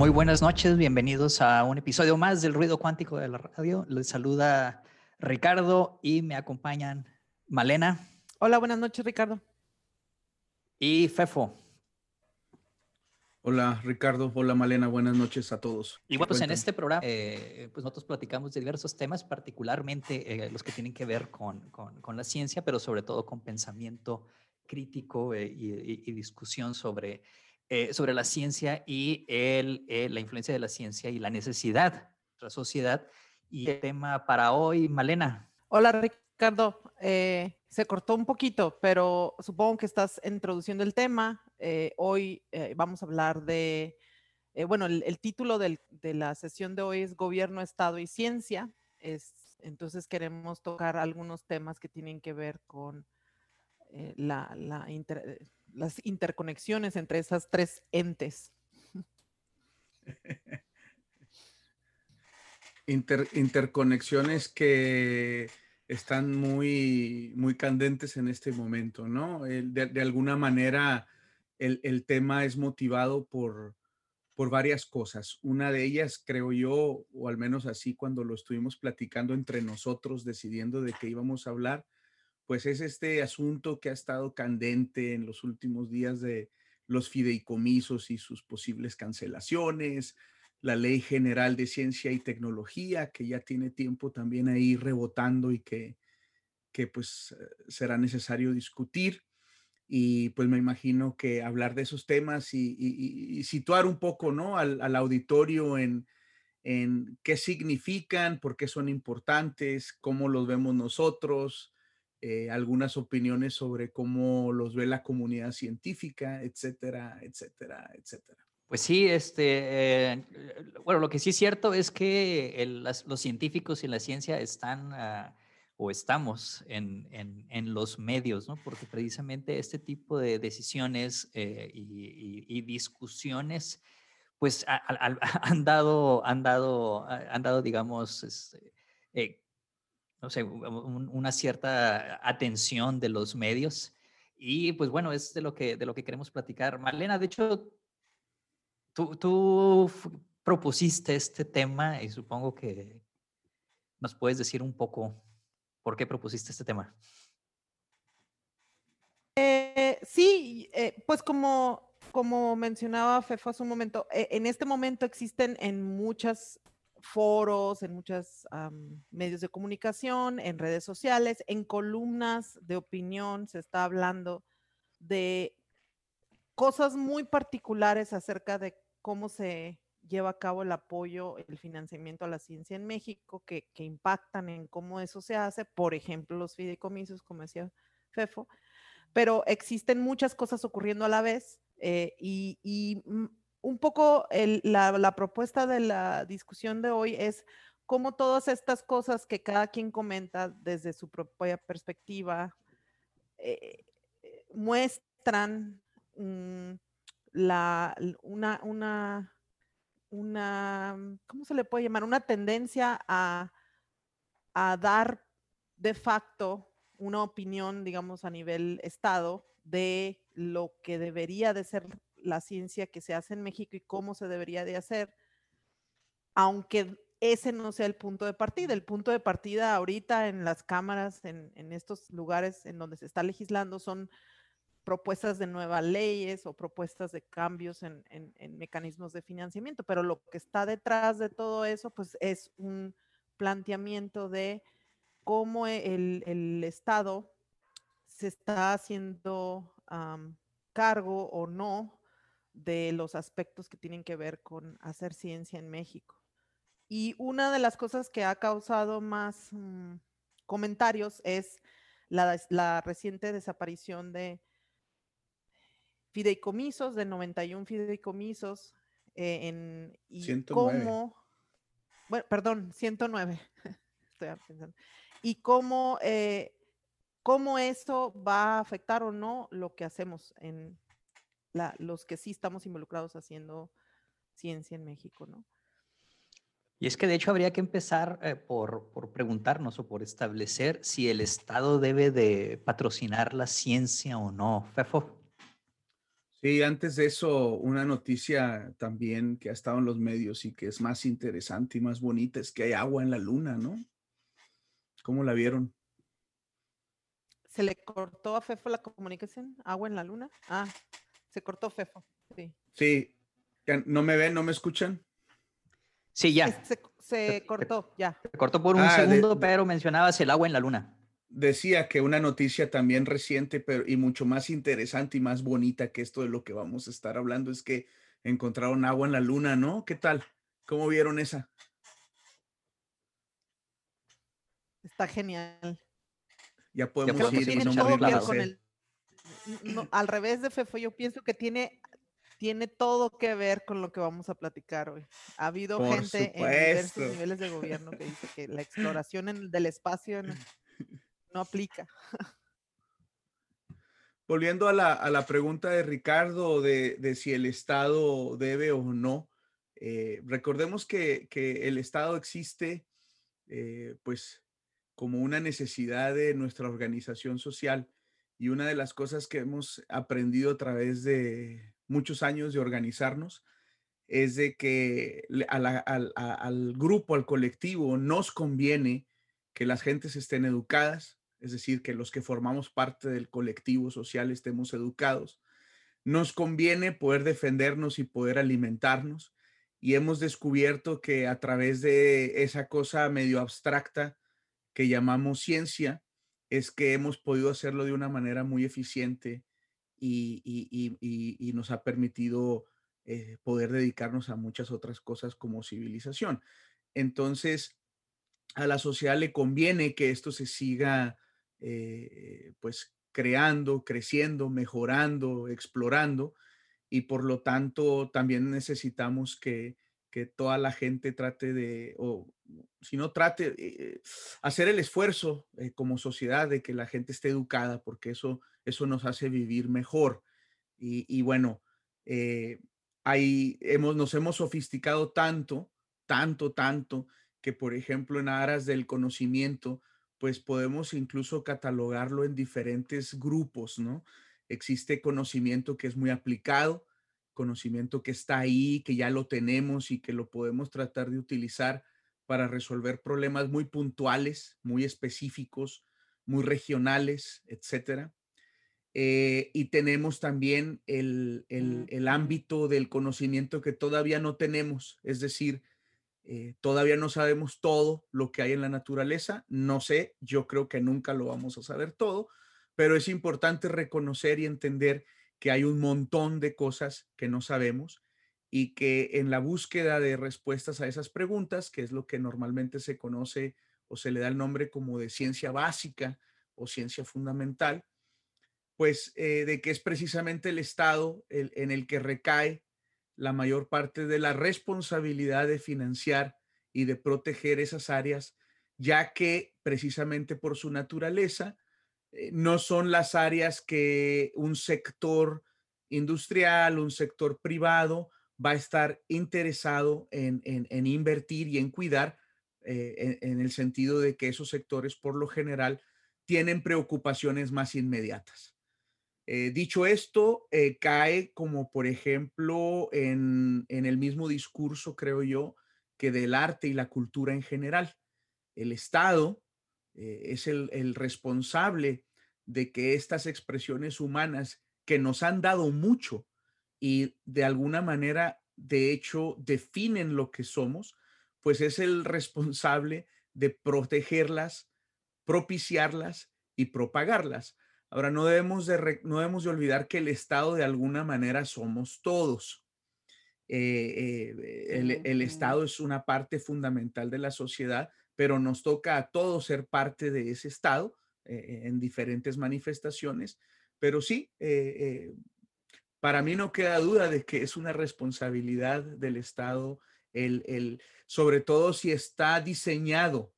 Muy buenas noches, bienvenidos a un episodio más del Ruido Cuántico de la Radio. Les saluda Ricardo y me acompañan Malena. Hola, buenas noches, Ricardo. Y Fefo. Hola Ricardo, hola Malena, buenas noches a todos. Y bueno, pues en este programa, eh, pues nosotros platicamos de diversos temas, particularmente eh, los que tienen que ver con, con, la ciencia, pero sobre todo con pensamiento crítico eh, y, discusión sobre eh, sobre la ciencia y el, eh, la influencia de la ciencia y la necesidad de la sociedad. Y el tema para hoy, Malena. Hola, Ricardo. Eh, se cortó un poquito, pero supongo que estás introduciendo el tema. hoy vamos a hablar de, bueno, el, título del, de la sesión de hoy es Gobierno, Estado y Ciencia. Es, entonces queremos tocar algunos temas que tienen que ver con la, la las interconexiones entre esas tres entes. interconexiones que están muy, muy candentes en este momento, ¿no? de, alguna manera, el, tema es motivado por, por varias cosas. Una de ellas, creo yo, o al menos así cuando lo estuvimos platicando entre nosotros, decidiendo de qué íbamos a hablar, pues es este asunto que ha estado candente en los últimos días de los fideicomisos y sus posibles cancelaciones, la Ley General de Ciencia y Tecnología, que ya tiene tiempo también ahí rebotando y que, que pues será necesario discutir. Y pues me imagino que hablar de esos temas y, situar un poco ¿no? al, al auditorio en, en qué significan, por qué son importantes, cómo los vemos nosotros, eh, algunas opiniones sobre cómo los ve la comunidad científica, etcétera, etcétera, etcétera. Pues sí, este, eh, bueno, lo que sí es cierto es que los científicos y la ciencia están ah, o estamos en, en, los medios, ¿no? Porque precisamente este tipo de decisiones eh, y, discusiones, pues han dado, han dado, han dado, digamos, este, no sé, una cierta atención de los medios. Y pues bueno, es de lo que, de lo que queremos platicar. Marlena, de hecho, tú, tú propusiste este tema y supongo que nos puedes decir un poco por qué propusiste este tema. Eh, sí, eh, pues como, como mencionaba Fefo hace un momento, eh, en este momento existen en muchas foros, en muchos medios de comunicación, en redes sociales, en columnas de opinión, se está hablando de cosas muy particulares acerca de cómo se lleva a cabo el apoyo, el financiamiento a la ciencia en México, que, impactan en cómo eso se hace, por ejemplo, los fideicomisos, como decía Fefo, pero existen muchas cosas ocurriendo a la vez eh, y, y mm, un poco la, propuesta de la discusión de hoy es cómo todas estas cosas que cada quien comenta desde su propia perspectiva eh, muestran mm, una, una, una, ¿cómo se le puede llamar? Una tendencia a, a dar de facto una opinión, digamos, a nivel Estado de lo que debería de ser la ciencia que se hace en México y cómo se debería de hacer, aunque ese no sea el punto de partida. El punto de partida ahorita en las cámaras, en, estos lugares en donde se está legislando, son propuestas de nuevas leyes o propuestas de cambios en, mecanismos de financiamiento, pero lo que está detrás de todo eso, pues es un planteamiento de cómo el, Estado se está haciendo cargo o no de los aspectos que tienen que ver con hacer ciencia en México. Y una de las cosas que ha causado más mm, comentarios es la, reciente desaparición de fideicomisos, de 91 fideicomisos, eh, en, y 109. cómo, bueno, perdón, 109, estoy pensando, y cómo, eh, cómo eso va a afectar o no lo que hacemos en, los que sí estamos involucrados haciendo ciencia en México, ¿no? Y es que de hecho habría que empezar eh, por, preguntarnos o por establecer si el Estado debe de patrocinar la ciencia o no. Fefo. Sí, antes de eso, una noticia también que ha estado en los medios y que es más interesante y más bonita es que hay agua en la luna, ¿no? ¿Cómo la vieron? ¿Se le cortó a Fefo la comunicación? ¿Agua en la luna? Ah, se cortó Fefo, sí. Sí, ¿no me ven, no me escuchan? Sí, ya. Se, cortó, ya. Se cortó por un ah, segundo, pero mencionabas el agua en la luna decía que una noticia también reciente pero, y mucho más interesante y más bonita que esto de lo que vamos a estar hablando es que encontraron agua en la luna, ¿no? ¿Qué tal? ¿Cómo vieron esa? Está genial. Ya podemos ir. y no con el, al revés de Fefo, yo pienso que tiene, tiene todo que ver con lo que vamos a platicar hoy. Ha habido gente en diversos niveles de gobierno que dice que la exploración en, del espacio no aplica. Volviendo a la, pregunta de Ricardo de, si el Estado debe o no, eh, recordemos que, el Estado existe eh, pues como una necesidad de nuestra organización social y una de las cosas que hemos aprendido a través de muchos años de organizarnos es de que al grupo, al colectivo, nos conviene que las gentes estén educadas, es decir, que los que formamos parte del colectivo social estemos educados. Nos conviene poder defendernos y poder alimentarnos y hemos descubierto que a través de esa cosa medio abstracta que llamamos ciencia, es que hemos podido hacerlo de una manera muy eficiente y, nos ha permitido eh, poder dedicarnos a muchas otras cosas como civilización. Entonces, a la sociedad le conviene que esto se siga eh, pues creando, creciendo, mejorando, explorando y por lo tanto también necesitamos que, toda la gente trate de, si no trate, eh, hacer el esfuerzo eh, como sociedad de que la gente esté educada, porque eso, eso nos hace vivir mejor. Y, bueno, ahí hemos, nos hemos sofisticado tanto, tanto, tanto, que por ejemplo en aras del conocimiento, pues podemos incluso catalogarlo en diferentes grupos, ¿no? Existe conocimiento que es muy aplicado, conocimiento que está ahí, que ya lo tenemos y que lo podemos tratar de utilizar para resolver problemas muy puntuales, muy específicos, muy regionales, etcétera. Eh, y tenemos también el, el, ámbito del conocimiento que todavía no tenemos, es decir, eh, todavía no sabemos todo lo que hay en la naturaleza, no sé, yo creo que nunca lo vamos a saber todo, pero es importante reconocer y entender que hay un montón de cosas que no sabemos y que en la búsqueda de respuestas a esas preguntas, que es lo que normalmente se conoce o se le da el nombre como de ciencia básica o ciencia fundamental, pues eh, de que es precisamente el estado en el que recae la mayor parte de la responsabilidad de financiar y de proteger esas áreas, ya que precisamente por su naturaleza eh, no son las áreas que un sector industrial, un sector privado va a estar interesado en, invertir y en cuidar, eh, en el sentido de que esos sectores por lo general tienen preocupaciones más inmediatas. Eh, dicho esto, eh, cae como por ejemplo en, el mismo discurso, creo yo, que del arte y la cultura en general. El Estado es el, responsable de que estas expresiones humanas que nos han dado mucho y de alguna manera, de hecho, definen lo que somos, pues es el responsable de protegerlas, propiciarlas y propagarlas. Ahora, no debemos de, no debemos de olvidar que el Estado de alguna manera somos todos. Eh, eh, el, Estado es una parte fundamental de la sociedad, pero nos toca a todos ser parte de ese Estado eh, en diferentes manifestaciones. Pero sí, para mí no queda duda de que es una responsabilidad del Estado, el, el, sobre todo si está diseñado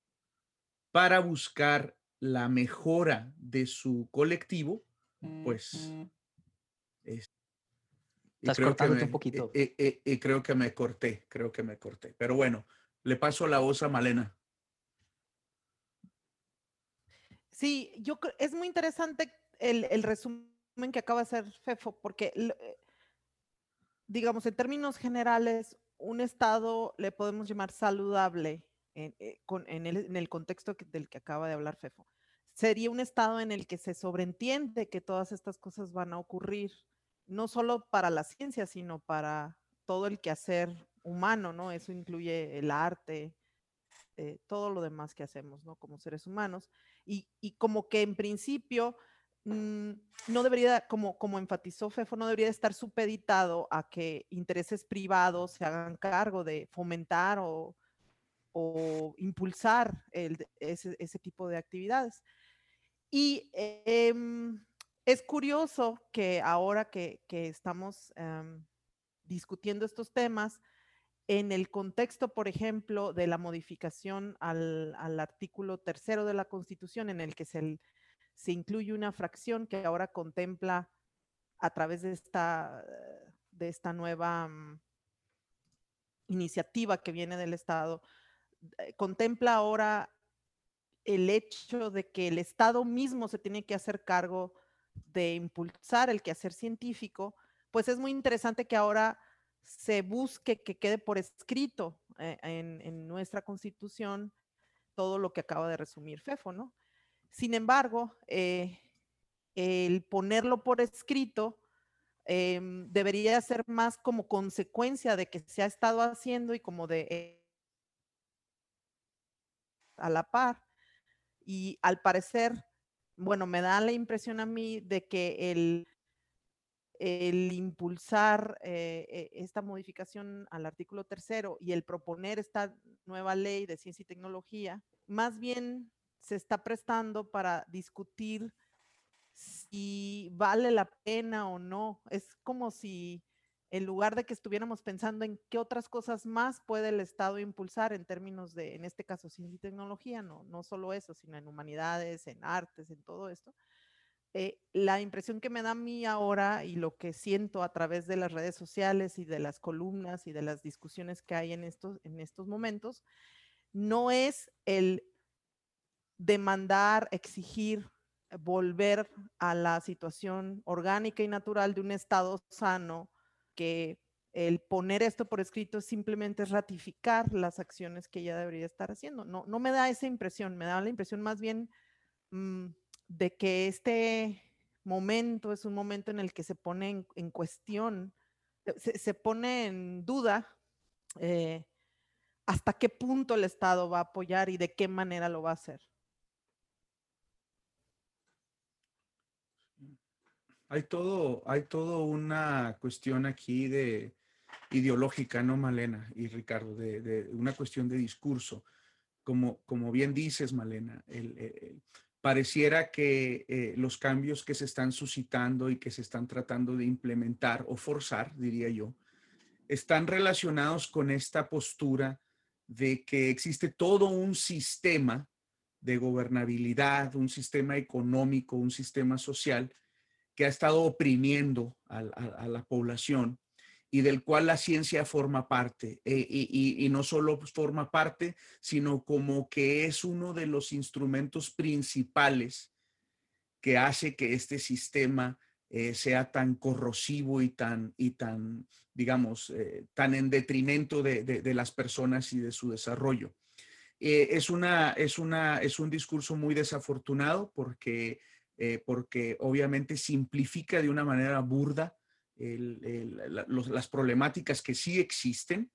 para buscar la mejora de su colectivo, pues... Estás cortándote un poquito. Y, creo que me corté, creo que me corté. Pero bueno, le paso la voz a Malena. Sí, yo creo, es muy interesante el, resumen que acaba de hacer Fefo, porque digamos, en términos generales, un estado le podemos llamar saludable en, eh, el, contexto del que acaba de hablar Fefo. Sería un estado en el que se sobreentiende que todas estas cosas van a ocurrir, no solo para la ciencia, sino para todo el quehacer humano, ¿no? Eso incluye el arte, eh, todo lo demás que hacemos, ¿no? Como seres humanos. Y, y como que en principio Mm, no debería, como, como enfatizó Fefo, no debería estar supeditado a que intereses privados se hagan cargo de fomentar o, impulsar ese, tipo de actividades. Y em, es curioso que ahora que, estamos em, discutiendo estos temas, en el contexto, por ejemplo, de la modificación al, al artículo tercero de la Constitución, en el que se se incluye una fracción que ahora contempla a través de esta, de esta nueva mm, iniciativa que viene del Estado, eh, contempla ahora el hecho de que el Estado mismo se tiene que hacer cargo de impulsar el quehacer científico, pues es muy interesante que ahora se busque que quede por escrito eh, en, en, nuestra constitución todo lo que acaba de resumir Fefo, ¿no? Sin embargo, eh, el ponerlo por escrito em, debería ser más como consecuencia de que se ha estado haciendo y como de eh, a la par. Y al parecer, bueno, me da la impresión a mí de que el, impulsar eh, esta modificación al artículo tercero y el proponer esta nueva ley de ciencia y tecnología, más bien se está prestando para discutir si vale la pena o no. Es como si en lugar de que estuviéramos pensando en qué otras cosas más puede el Estado impulsar en términos de, en este caso, ciencia y tecnología, no, no solo eso, sino en humanidades, en artes, en todo esto. Eh, la impresión que me da a mí ahora y lo que siento a través de las redes sociales y de las columnas y de las discusiones que hay en estos, en estos momentos, no es el demandar, exigir, volver a la situación orgánica y natural de un estado sano, que el poner esto por escrito simplemente es ratificar las acciones que ella debería estar haciendo. No, no me da esa impresión, me da la impresión más bien mm, de que este momento es un momento en el que se pone en, cuestión, se, pone en duda eh, hasta qué punto el Estado va a apoyar y de qué manera lo va a hacer. Hay todo, hay todo una cuestión aquí de ideológica, ¿no, Malena y Ricardo? De, una cuestión de discurso. Como, como bien dices, Malena, pareciera que eh, los cambios que se están suscitando y que se están tratando de implementar o forzar, diría yo, están relacionados con esta postura de que existe todo un sistema de gobernabilidad, un sistema económico, un sistema social que ha estado oprimiendo a, la población y del cual la ciencia forma parte. Eh, y, no solo forma parte, sino como que es uno de los instrumentos principales que hace que este sistema eh, sea tan corrosivo y tan, y tan digamos, eh, tan en detrimento de, las personas y de su desarrollo. es, una, es, una, es un discurso muy desafortunado porque eh, porque obviamente simplifica de una manera burda las problemáticas que sí existen.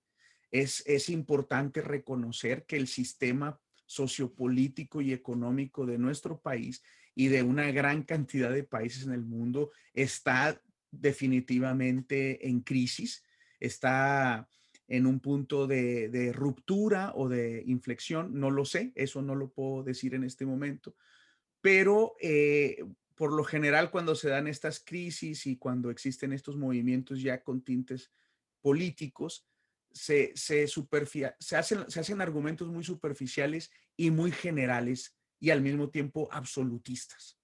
Es, es importante reconocer que el sistema sociopolítico y económico de nuestro país y de una gran cantidad de países en el mundo está definitivamente en crisis, está en un punto de, de, ruptura o de inflexión, no lo sé, eso no lo puedo decir en este momento, pero eh, por lo general cuando se dan estas crisis y cuando existen estos movimientos ya con tintes políticos, se, se, se, hacen, se hacen argumentos muy superficiales y muy generales y al mismo tiempo absolutistas.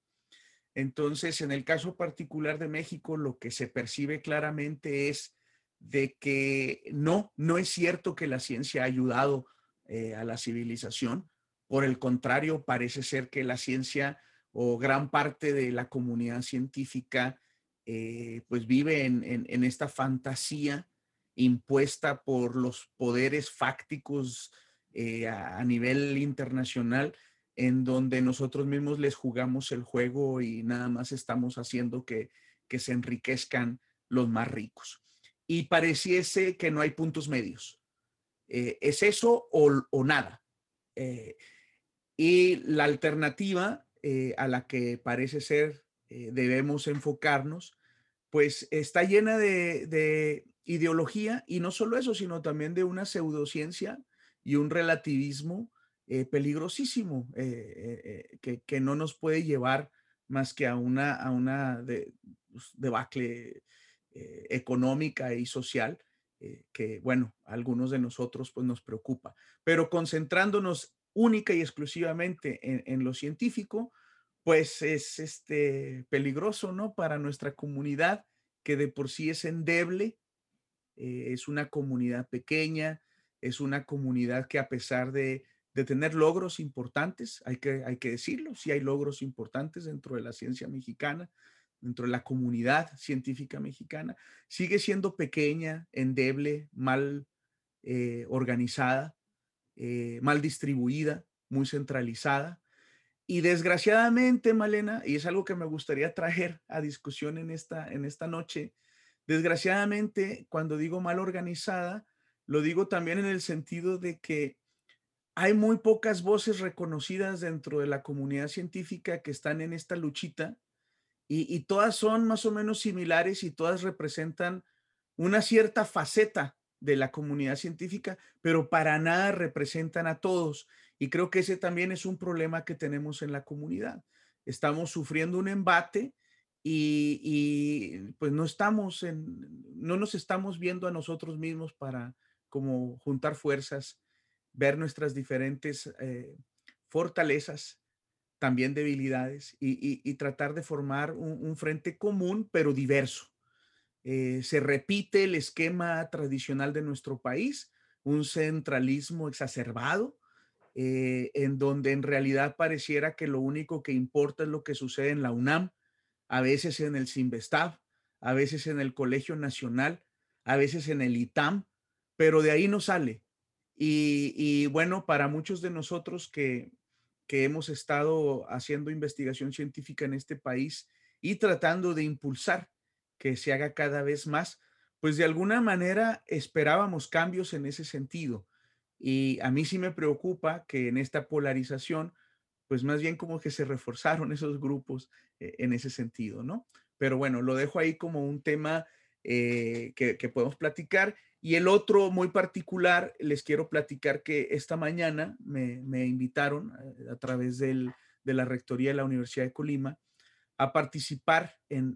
Entonces, en el caso particular de México, lo que se percibe claramente es de que no, no es cierto que la ciencia ha ayudado eh, a la civilización. Por el contrario, parece ser que la ciencia o gran parte de la comunidad científica eh, pues vive en, esta fantasía impuesta por los poderes fácticos eh, a, nivel internacional, en donde nosotros mismos les jugamos el juego y nada más estamos haciendo que, se enriquezcan los más ricos. Y pareciese que no hay puntos medios. Eh, ¿Es eso o, nada? Y la alternativa a la que parece ser eh, debemos enfocarnos, pues está llena de, ideología y no solo eso, sino también de una pseudociencia y un relativismo eh, peligrosísimo eh, que, no nos puede llevar más que a una, a una de, pues, debacle económica y social que, bueno, a algunos de nosotros pues nos preocupa. Pero concentrándonos única y exclusivamente en lo científico, pues es este, peligroso, ¿no? Para nuestra comunidad, que de por sí es endeble, eh, es una comunidad pequeña, es una comunidad que a pesar de, tener logros importantes, hay que, hay que decirlo, sí hay logros importantes dentro de la ciencia mexicana, dentro de la comunidad científica mexicana, sigue siendo pequeña, endeble, mal eh, organizada, eh, mal distribuida, muy centralizada. Y desgraciadamente, Malena, y es algo que me gustaría traer a discusión en esta, en esta noche, desgraciadamente, cuando digo mal organizada, lo digo también en el sentido de que hay muy pocas voces reconocidas dentro de la comunidad científica que están en esta luchita y, y todas son más o menos similares y todas representan una cierta faceta de la comunidad científica, pero para nada representan a todos. Y creo que ese también es un problema que tenemos en la comunidad. Estamos sufriendo un embate y, pues no estamos en, no nos estamos viendo a nosotros mismos para como juntar fuerzas, ver nuestras diferentes eh, fortalezas, también debilidades y, tratar de formar un, frente común pero diverso. Eh, se repite el esquema tradicional de nuestro país, un centralismo exacerbado, eh, en donde en realidad pareciera que lo único que importa es lo que sucede en la UNAM, a veces en el CIMBESTAB, a veces en el Colegio Nacional, a veces en el ITAM, pero de ahí no sale. Y, bueno, para muchos de nosotros que, que hemos estado haciendo investigación científica en este país y tratando de impulsar que se haga cada vez más, pues de alguna manera esperábamos cambios en ese sentido. Y a mí sí me preocupa que en esta polarización, pues más bien como que se reforzaron esos grupos eh, en ese sentido, ¿no? Pero bueno, lo dejo ahí como un tema eh, que, podemos platicar. Y el otro muy particular, les quiero platicar que esta mañana me, invitaron eh, a, través de la Rectoría de la Universidad de Colima a participar en,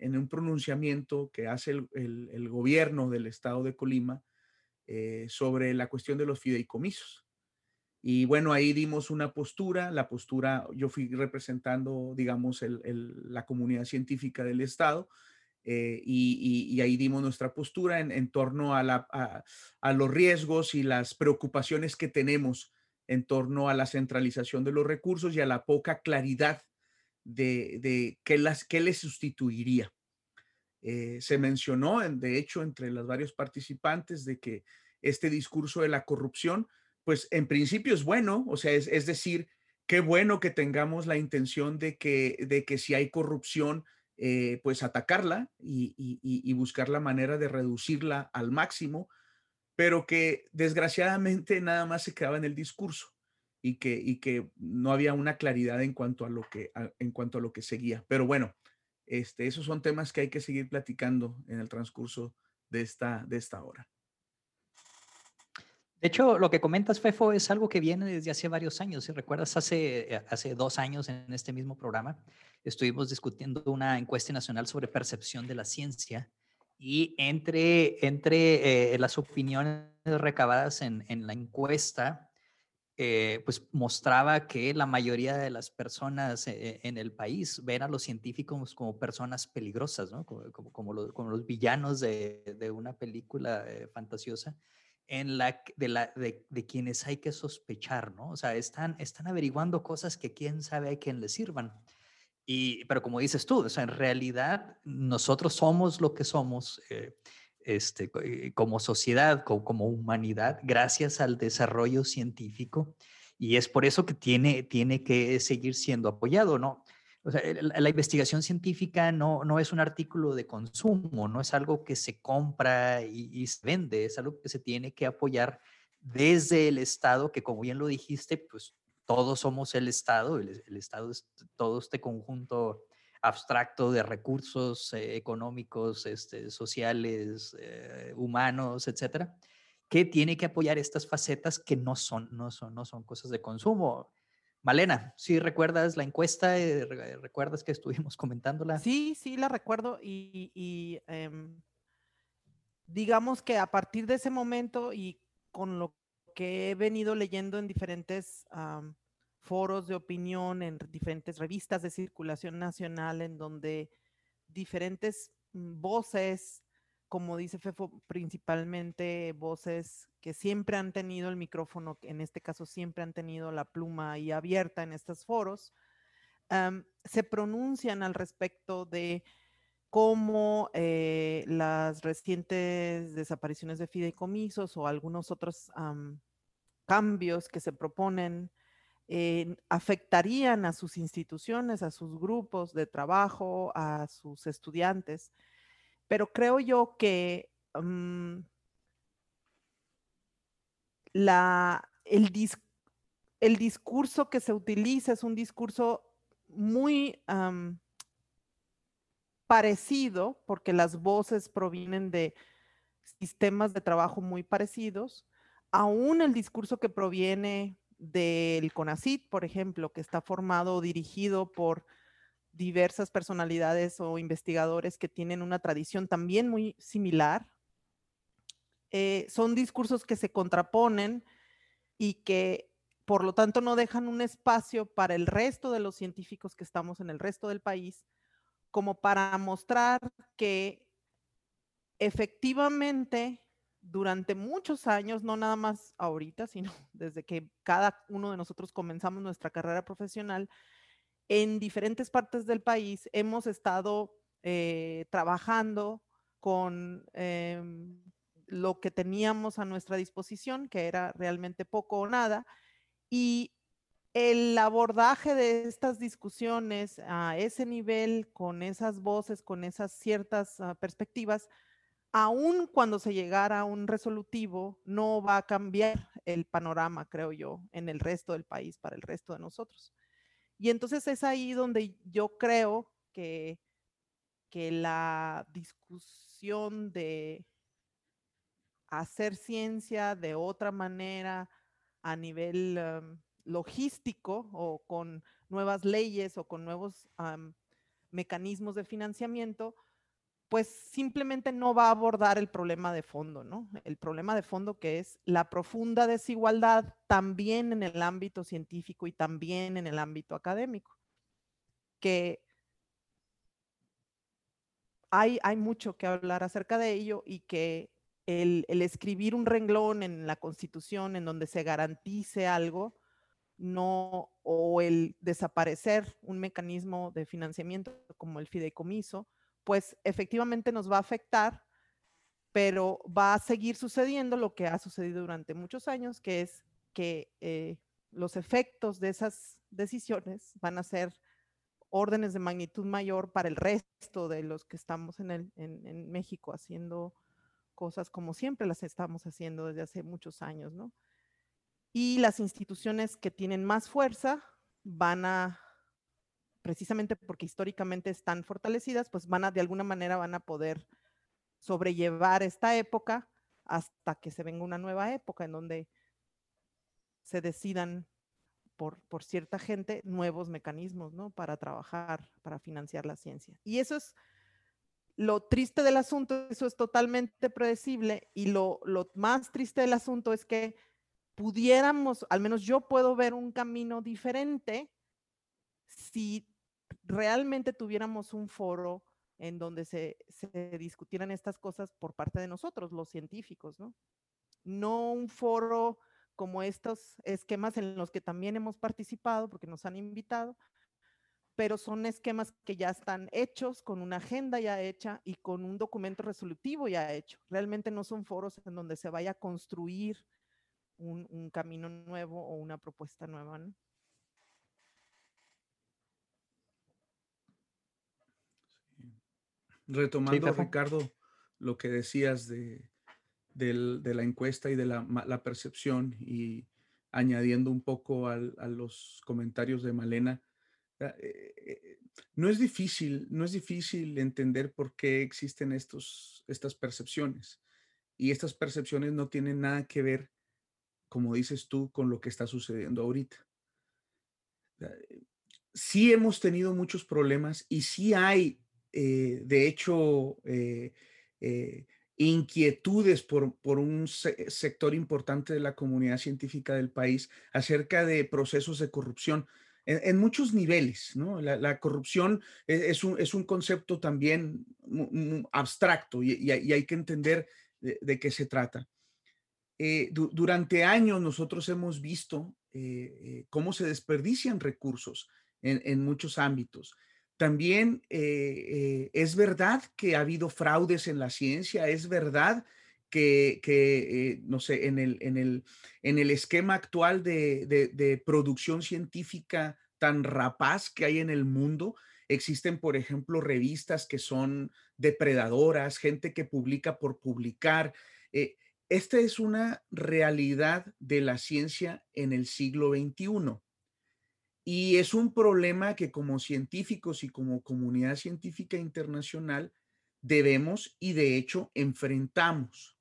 un pronunciamiento que hace el, gobierno del estado de Colima eh, sobre la cuestión de los fideicomisos. Y bueno, ahí dimos una postura, la postura, yo fui representando, digamos, la comunidad científica del Estado, eh, y, ahí dimos nuestra postura en, torno a, los riesgos y las preocupaciones que tenemos en torno a la centralización de los recursos y a la poca claridad de, de qué, las, qué le sustituiría. Eh, se mencionó, de hecho, entre los varios participantes de que este discurso de la corrupción, pues en principio es bueno, o sea, es, decir, qué bueno que tengamos la intención de que, de que si hay corrupción, eh, pues atacarla y, buscar la manera de reducirla al máximo, pero que desgraciadamente nada más se quedaba en el discurso y que, y que no había una claridad en cuanto a lo que, en cuanto a lo que seguía. Pero bueno, este, esos son temas que hay que seguir platicando en el transcurso de esta, de esta hora. De hecho, lo que comentas, Fefo, es algo que viene desde hace varios años. Si recuerdas, hace, eh, hace dos años en este mismo programa estuvimos discutiendo una encuesta nacional sobre percepción de la ciencia y entre, entre eh, las opiniones recabadas en, en la encuesta, eh, pues mostraba que la mayoría de las personas eh, en el país ven a los científicos como personas peligrosas, ¿no? Como, como, los, villanos de, de una película eh, fantasiosa en la, de, la, de, quienes hay que sospechar, ¿no? O sea, están, están averiguando cosas que quién sabe a quién les sirvan. Y, pero como dices tú, o sea, en realidad nosotros somos lo que somos este, eh, como sociedad, como, humanidad, gracias al desarrollo científico. Y es por eso que tiene, tiene que seguir siendo apoyado, ¿no? La, investigación científica no, no es un artículo de consumo, no es algo que se compra y, se vende, es algo que se tiene que apoyar desde el Estado, que como bien lo dijiste, pues todos somos el Estado, el, Estado es todo este conjunto abstracto de recursos eh, económicos, este, sociales, eh, humanos, etcétera, que tiene que apoyar estas facetas que no son, no son, no son cosas de consumo. Malena, si recuerdas la encuesta, eh, recuerdas que estuvimos comentándola. Sí, sí, la recuerdo y, em, digamos que a partir de ese momento y con lo que he venido leyendo en diferentes foros de opinión, en diferentes revistas de circulación nacional, en donde diferentes mm, voces, como dice Fefo, principalmente voces que siempre han tenido el micrófono, en este caso siempre han tenido la pluma ahí abierta en estos foros, se pronuncian al respecto de cómo eh, las recientes desapariciones de fideicomisos o algunos otros cambios que se proponen afectarían a sus instituciones, a sus grupos de trabajo, a sus estudiantes. Pero creo yo que mm, el, discurso que se utiliza es un discurso muy parecido, porque las voces provienen de sistemas de trabajo muy parecidos, aún el discurso que proviene del CONACIT, por ejemplo, que está formado o dirigido por diversas personalidades o investigadores que tienen una tradición también muy similar, eh, son discursos que se contraponen y que por lo tanto no dejan un espacio para el resto de los científicos que estamos en el resto del país, como para mostrar que efectivamente durante muchos años, no nada más ahorita, sino desde que cada uno de nosotros comenzamos nuestra carrera profesional, en diferentes partes del país hemos estado eh, trabajando con em, lo que teníamos a nuestra disposición, que era realmente poco o nada, y el abordaje de estas discusiones a ese nivel, con esas voces, con esas ciertas ah, perspectivas, aún cuando se llegara a un resolutivo, no va a cambiar el panorama, creo yo, en el resto del país, para el resto de nosotros. Y entonces es ahí donde yo creo que, que la discusión de hacer ciencia de otra manera a nivel em, logístico o con nuevas leyes o con nuevos mecanismos de financiamiento, pues simplemente no va a abordar el problema de fondo, ¿no? El problema de fondo que es la profunda desigualdad también en el ámbito científico y también en el ámbito académico, que hay, hay mucho que hablar acerca de ello y que el, el escribir un renglón en la constitución en donde se garantice algo, no, o el desaparecer un mecanismo de financiamiento como el fideicomiso, pues efectivamente nos va a afectar, pero va a seguir sucediendo lo que ha sucedido durante muchos años, que es que eh, los efectos de esas decisiones van a ser órdenes de magnitud mayor para el resto de los que estamos en, el, en, México haciendo cosas como siempre las estamos haciendo desde hace muchos años, ¿no? Y las instituciones que tienen más fuerza van a precisamente porque históricamente están fortalecidas, pues van a, de alguna manera van a poder sobrellevar esta época hasta que se venga una nueva época en donde se decidan por, por cierta gente nuevos mecanismos, ¿no? Para trabajar, para financiar la ciencia. Y eso es lo triste del asunto, eso es totalmente predecible y lo, lo más triste del asunto es que pudiéramos, al menos yo puedo ver un camino diferente si realmente tuviéramos un foro en donde se, discutieran estas cosas por parte de nosotros, los científicos, ¿no? Un foro como estos esquemas en los que también hemos participado porque nos han invitado, pero son esquemas que ya están hechos, con una agenda ya hecha y con un documento resolutivo ya hecho. Realmente no son foros en donde se vaya a construir un, camino nuevo o una propuesta nueva. Retomando, Ricardo, lo que decías de, la encuesta y de la, la, percepción y añadiendo un poco a los comentarios de Malena, eh, eh, no es difícil, no es difícil entender por qué existen estos, estas percepciones. Y estas percepciones no tienen nada que ver, como dices tú, con lo que está sucediendo ahorita. Sí hemos tenido muchos problemas y sí hay, eh, de hecho, inquietudes por, por un sector importante de la comunidad científica del país acerca de procesos de corrupción en, muchos niveles, ¿no? La, corrupción e, es, un, es, un, concepto también abstracto y, hay que entender de, qué se trata. Eh, durante años nosotros hemos visto eh, eh, cómo se desperdician recursos en, muchos ámbitos. También es verdad que ha habido fraudes en la ciencia, es verdad que, no sé, en el, esquema actual de, producción científica tan rapaz que hay en el mundo, existen, por ejemplo, revistas que son depredadoras, gente que publica por publicar. Eh, esta es una realidad de la ciencia en el siglo XXI. Y es un problema que como científicos y como comunidad científica internacional debemos y de hecho enfrentamos.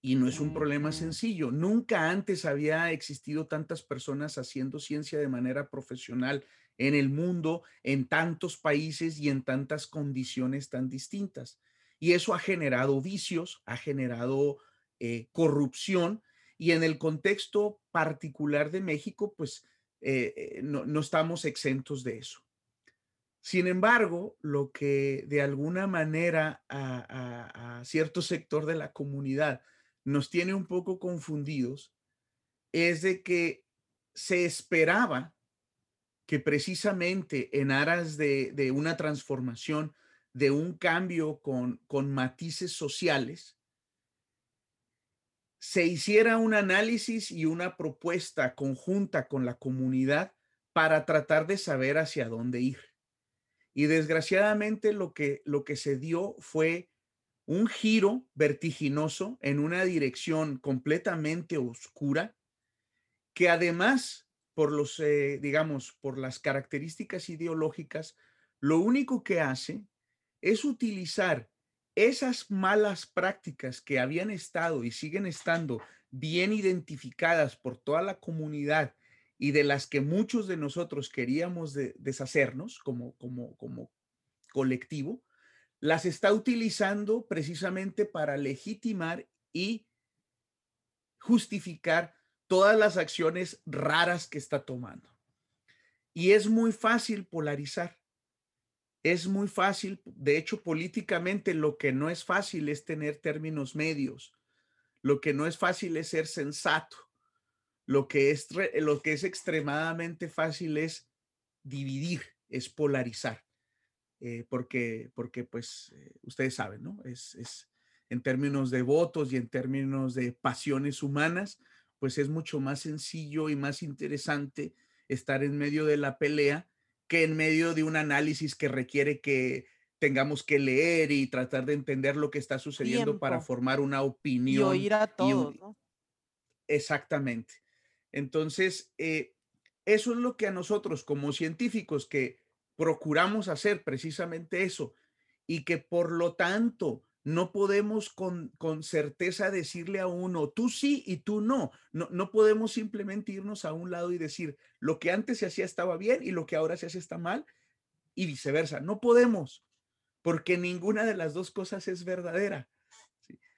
Y no es un problema sencillo. Nunca antes había existido tantas personas haciendo ciencia de manera profesional en el mundo, en tantos países y en tantas condiciones tan distintas. Y eso ha generado vicios, ha generado eh, corrupción y en el contexto particular de México, pues eh, eh, no, estamos exentos de eso. Sin embargo, lo que de alguna manera a cierto sector de la comunidad nos tiene un poco confundidos es de que se esperaba que precisamente en aras de, una transformación, de un cambio con, con matices sociales, se hiciera un análisis y una propuesta conjunta con la comunidad para tratar de saber hacia dónde ir. Y desgraciadamente lo que, lo que se dio fue un giro vertiginoso en una dirección completamente oscura, que además, por los, eh, digamos, por las características ideológicas, lo único que hace es utilizar esas malas prácticas que habían estado y siguen estando bien identificadas por toda la comunidad y de las que muchos de nosotros queríamos deshacernos como, como, como colectivo, las está utilizando precisamente para legitimar y justificar todas las acciones raras que está tomando. Y es muy fácil polarizar. Es muy fácil, de hecho, políticamente lo que no es fácil es tener términos medios. Lo que no es fácil es ser sensato. Lo que es, lo que es extremadamente fácil es dividir, es polarizar. Eh, porque, porque pues eh, ustedes saben, ¿no? Es, es en términos de votos y en términos de pasiones humanas, pues es mucho más sencillo y más interesante estar en medio de la pelea que en medio de un análisis que requiere que tengamos que leer y tratar de entender lo que está sucediendo para formar una opinión. Y oír a todos, ¿no? Exactamente. Entonces, eh, eso es lo que a nosotros como científicos que procuramos hacer precisamente eso y que por lo tanto no podemos con, con, certeza decirle a uno, tú sí y tú no. no. No podemos simplemente irnos a un lado y decir, lo que antes se hacía estaba bien y lo que ahora se hace está mal y viceversa. No podemos, porque ninguna de las dos cosas es verdadera.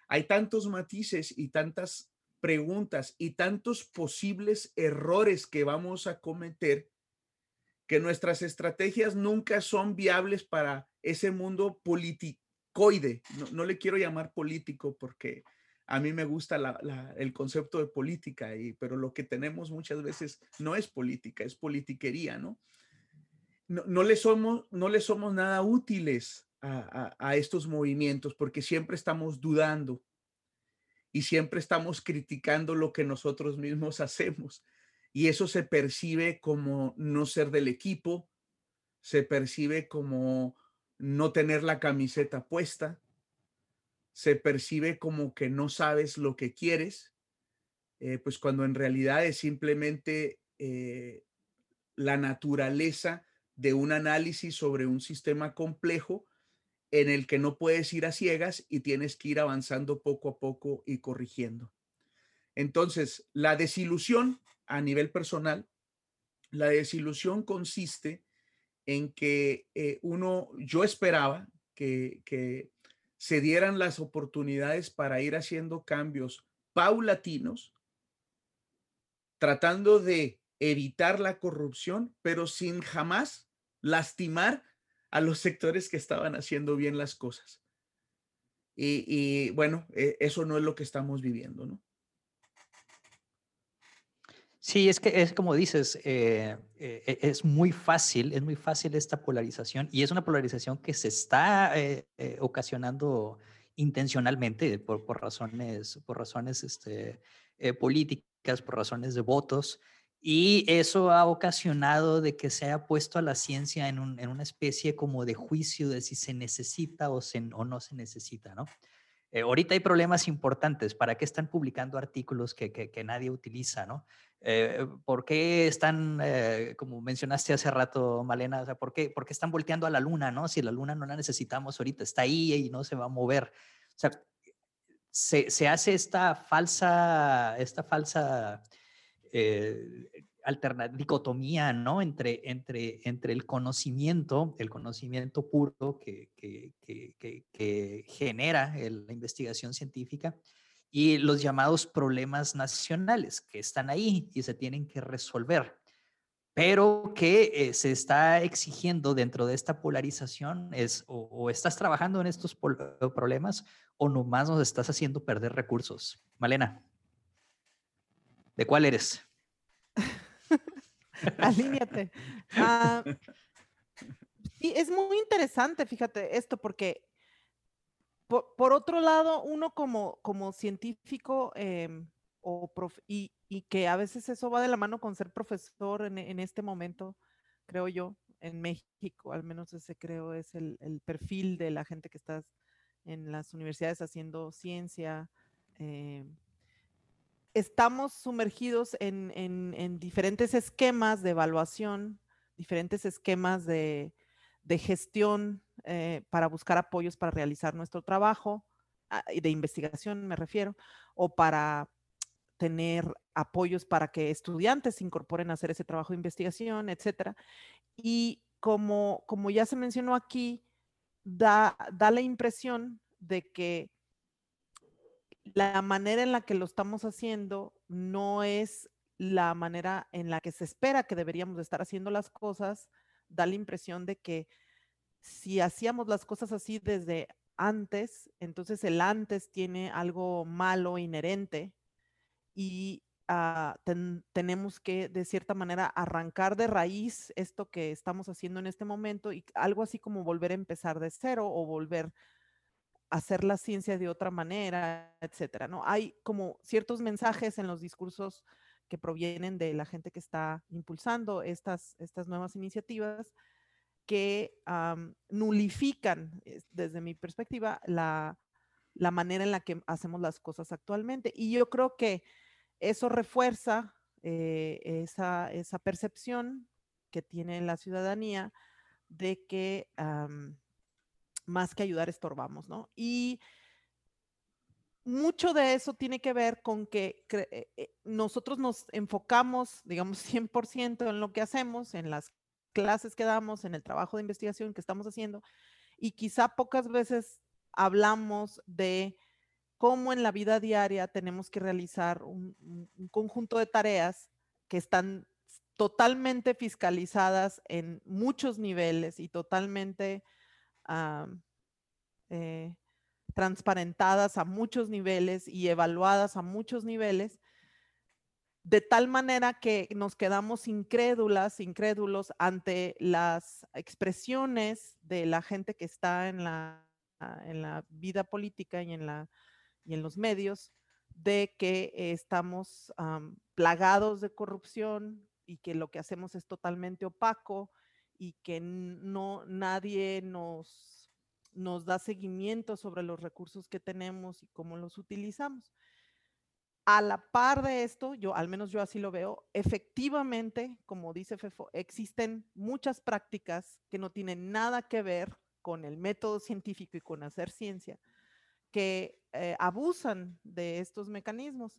Hay tantos matices y tantas preguntas y tantos posibles errores que vamos a cometer que nuestras estrategias nunca son viables para ese mundo politicoide. No, le quiero llamar político porque a mí me gusta el concepto de política, y, pero lo que tenemos muchas veces no es política, es politiquería, ¿no? no, le, somos, no le somos nada útiles a, estos movimientos porque siempre estamos dudando y siempre estamos criticando lo que nosotros mismos hacemos. Y eso se percibe como no ser del equipo, se percibe como no tener la camiseta puesta, se percibe como que no sabes lo que quieres, eh, pues cuando en realidad es simplemente eh, la naturaleza de un análisis sobre un sistema complejo en el que no puedes ir a ciegas y tienes que ir avanzando poco a poco y corrigiendo. Entonces, la desilusión a nivel personal, la desilusión consiste en que eh, uno, yo esperaba que, se dieran las oportunidades para ir haciendo cambios paulatinos, tratando de evitar la corrupción, pero sin jamás lastimar a los sectores que estaban haciendo bien las cosas. Y, bueno, e, eso no es lo que estamos viviendo, ¿no? Sí, es que es como dices, eh, eh, e, es muy fácil, es muy fácil esta polarización y es una polarización que se está eh, ocasionando intencionalmente por, por, razones, por razones este, políticas, por razones de votos. Y eso ha ocasionado de que se haya puesto a la ciencia en, una especie como de juicio de si se necesita o, o no se necesita, ¿no? Eh, ahorita hay problemas importantes. ¿Para qué están publicando artículos que, nadie utiliza, no? Eh, ¿Por qué están, eh, como mencionaste hace rato, Malena, o sea, ¿por qué, ¿por qué están volteando a la luna, no? Si la luna no la necesitamos ahorita, está ahí y no se va a mover. O sea, se, se hace esta falsa, esta falsa eh, dicotomía, ¿no? Entre, entre, entre el conocimiento, el conocimiento puro que, que, que, genera la investigación científica y los llamados problemas nacionales que están ahí y se tienen que resolver, pero que eh, se está exigiendo dentro de esta polarización es o, estás trabajando en estos problemas o nomás nos estás haciendo perder recursos. Malena. ¿De cuál eres? Alíñate. Ah, y es muy interesante, fíjate, esto, porque por, otro lado, uno como, científico em, o y, que a veces eso va de la mano con ser profesor en, este momento, creo yo, en México, al menos ese creo es el, perfil de la gente que está en las universidades haciendo ciencia. Eh, estamos sumergidos en, diferentes esquemas de evaluación, diferentes esquemas de, gestión eh, para buscar apoyos para realizar nuestro trabajo, ah, de investigación me refiero, o para tener apoyos para que estudiantes se incorporen a hacer ese trabajo de investigación, etcétera. Y como, como ya se mencionó aquí, da, da la impresión de que la manera en la que lo estamos haciendo no es la manera en la que se espera que deberíamos estar haciendo las cosas, da la impresión de que si hacíamos las cosas así desde antes, entonces el antes tiene algo malo inherente y ah, tenemos que de cierta manera arrancar de raíz esto que estamos haciendo en este momento y algo así como volver a empezar de cero o volver hacer la ciencia de otra manera, etcétera, ¿no? Hay como ciertos mensajes en los discursos que provienen de la gente que está impulsando estas, estas nuevas iniciativas que nulifican, desde mi perspectiva, la, manera en la que hacemos las cosas actualmente. Y yo creo que eso refuerza eh, esa, esa, percepción que tiene la ciudadanía de que más que ayudar estorbamos, ¿no? Y mucho de eso tiene que ver con que eh, eh, nosotros nos enfocamos, digamos, 100% en lo que hacemos, en las clases que damos, en el trabajo de investigación que estamos haciendo, y quizá pocas veces hablamos de cómo en la vida diaria tenemos que realizar un, conjunto de tareas que están totalmente fiscalizadas en muchos niveles y totalmente eh, transparentadas a muchos niveles y evaluadas a muchos niveles de tal manera que nos quedamos incrédulas, incrédulos ante las expresiones de la gente que está en la, en la vida política y en, la, y en los medios de que estamos plagados de corrupción y que lo que hacemos es totalmente opaco y que no nadie nos, nos da seguimiento sobre los recursos que tenemos y cómo los utilizamos a la par de esto, yo al menos yo así lo veo, efectivamente, como dice Fefo, existen muchas prácticas que no tienen nada que ver con el método científico y con hacer ciencia, que eh, abusan de estos mecanismos,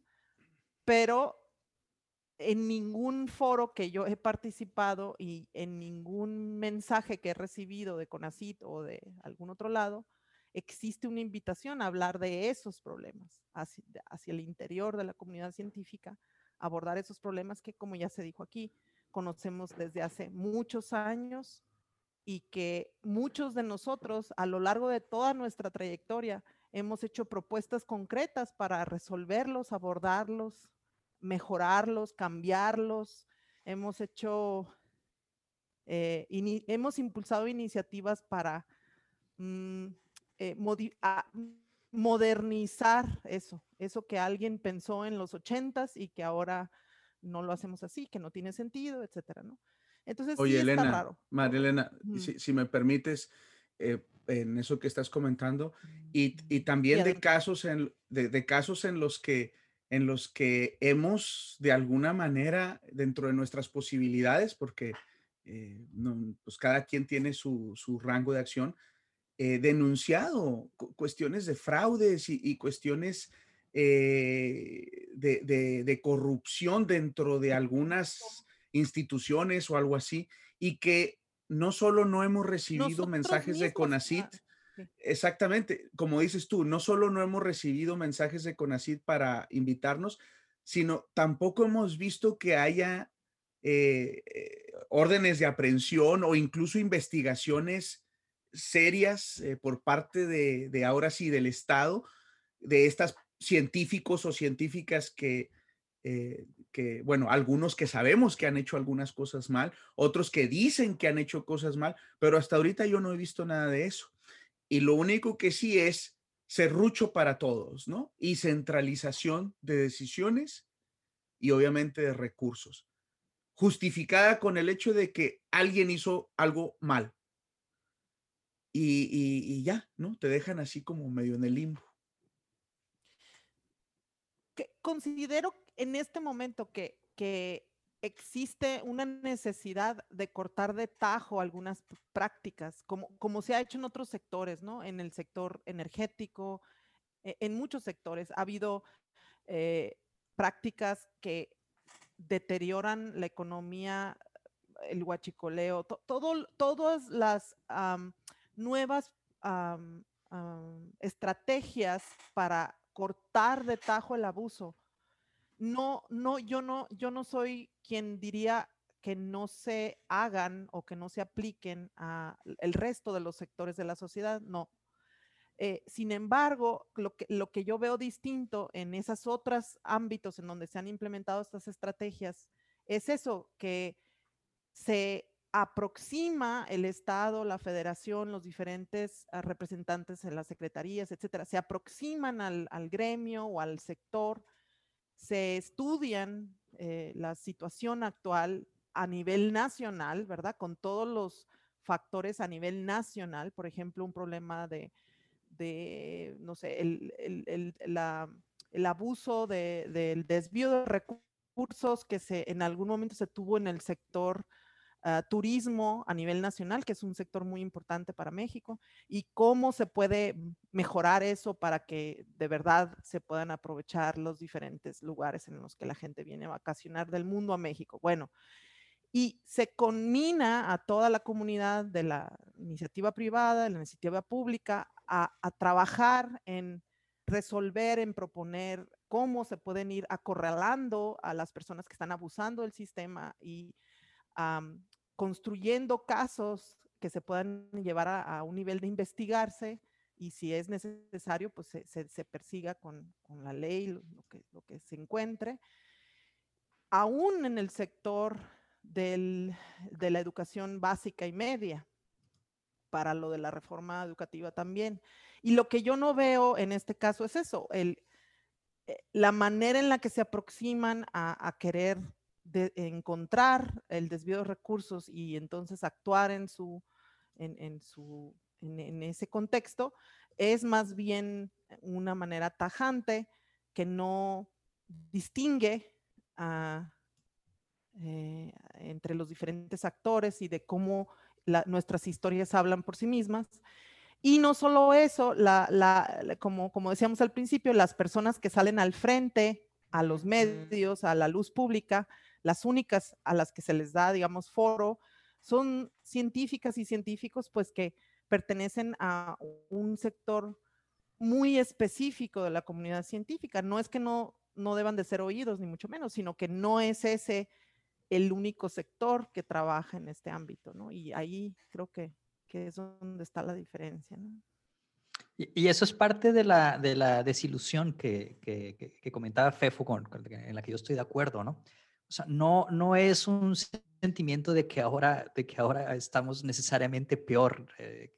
pero en ningún foro que yo he participado y en ningún mensaje que he recibido de CONACIT o de algún otro lado, existe una invitación a hablar de esos problemas hacia, el interior de la comunidad científica, abordar esos problemas que, como ya se dijo aquí, conocemos desde hace muchos años y que muchos de nosotros a lo largo de toda nuestra trayectoria hemos hecho propuestas concretas para resolverlos, abordarlos, mejorarlos, cambiarlos. Hemos hecho, eh, hemos impulsado iniciativas para mm, eh, modernizar eso, eso que alguien pensó en los ochentas y que ahora no lo hacemos así, que no tiene sentido, etcétera, ¿no? Entonces, Oye, Elena, María Elena, si, me permites, eh, en eso que estás comentando, y, y también de casos, en, de, casos en los que en los que hemos de alguna manera dentro de nuestras posibilidades, porque eh, pues cada quien tiene su, su rango de acción, eh, denunciado cuestiones de fraudes y, cuestiones eh, de, corrupción dentro de algunas instituciones o algo así, y que no solo no hemos recibido mensajes de CONACIT, exactamente, como dices tú, no solo no hemos recibido mensajes de CONACIT para invitarnos, sino tampoco hemos visto que haya eh, órdenes de aprehensión o incluso investigaciones serias eh, por parte de, ahora sí del Estado, de estas científicos o científicas que, eh, que, bueno, algunos que sabemos que han hecho algunas cosas mal, otros que dicen que han hecho cosas mal, pero hasta ahorita yo no he visto nada de eso. Y lo único que sí es serrucho para todos, ¿no? Y centralización de decisiones y obviamente de recursos, justificada con el hecho de que alguien hizo algo mal y, ya, ¿no? Te dejan así como medio en el limbo. considero en este momento que, que existe una necesidad de cortar de tajo algunas prácticas, como, como se ha hecho en otros sectores, ¿no? En el sector energético, e, en muchos sectores ha habido eh, prácticas que deterioran la economía, el huachicoleo, todo, todas las nuevas estrategias para cortar de tajo el abuso. No, no, yo no, yo no soy quien diría que no se hagan o que no se apliquen a el resto de los sectores de la sociedad, no. Eh, sin embargo, lo que, lo que yo veo distinto en esos otros ámbitos en donde se han implementado estas estrategias es eso, que se aproxima el Estado, la federación, los diferentes ah, representantes en las secretarías, etcétera, se aproximan al, gremio o al sector, se estudian eh, la situación actual a nivel nacional, ¿verdad? Con todos los factores a nivel nacional, por ejemplo, un problema de, no sé, el, abuso del desvío de recursos que se, en algún momento se tuvo en el sector Ah, turismo a nivel nacional, que es un sector muy importante para México, y cómo se puede mejorar eso para que de verdad se puedan aprovechar los diferentes lugares en los que la gente viene a vacacionar del mundo a México. Bueno, y se conmina a toda la comunidad de la iniciativa privada, de la iniciativa pública, a, trabajar en resolver, en proponer cómo se pueden ir acorralando a las personas que están abusando del sistema y construyendo casos que se puedan llevar a, un nivel de investigarse y si es necesario, pues se, se, persiga con, con, la ley lo que, lo que se encuentre. aún en el sector de la educación básica y media, para lo de la reforma educativa también. Y lo que yo no veo en este caso es eso, el, eh, la manera en la que se aproximan a, querer encontrar el desvío de recursos y entonces actuar en su, en, su, en, ese contexto es más bien una manera tajante que no distingue eh, entre los diferentes actores y de cómo nuestras historias hablan por sí mismas. Y no solo eso, como, como decíamos al principio, las personas que salen al frente, a los medios, a la luz pública, las únicas a las que se les da, digamos, foro, son científicas y científicos, pues que pertenecen a un sector muy específico de la comunidad científica. No es que no, no deban de ser oídos, ni mucho menos, sino que no es ese el único sector que trabaja en este ámbito, ¿no? Y ahí creo que, que es donde está la diferencia, ¿no? Y, eso es parte de la, de la desilusión que, que, que comentaba Fefo, con, en la que yo estoy de acuerdo, ¿no? No, no es un sentimiento de que ahora, de que ahora estamos necesariamente peor. Eh,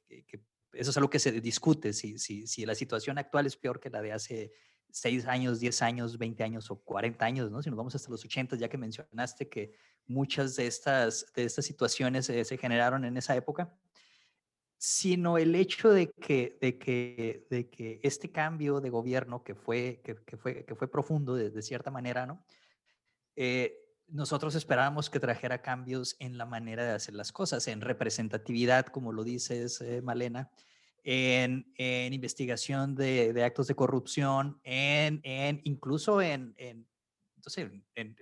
eso es algo que se discute, si, si, si la situación actual es peor que la de hace 6 años, 10 años, 20 años o 40 años, ¿no? Si nos vamos hasta los 80, ya que mencionaste que muchas de estas, de estas situaciones se generaron en esa época, sino el hecho de que, de que, de que este cambio de gobierno que fue, que fue, que fue profundo de, de cierta manera, ¿no? Eh, nosotros esperábamos que trajera cambios en la manera de hacer las cosas, en representatividad, como lo dices, eh, Malena, en, investigación de, actos de corrupción, en, incluso en, entonces, en,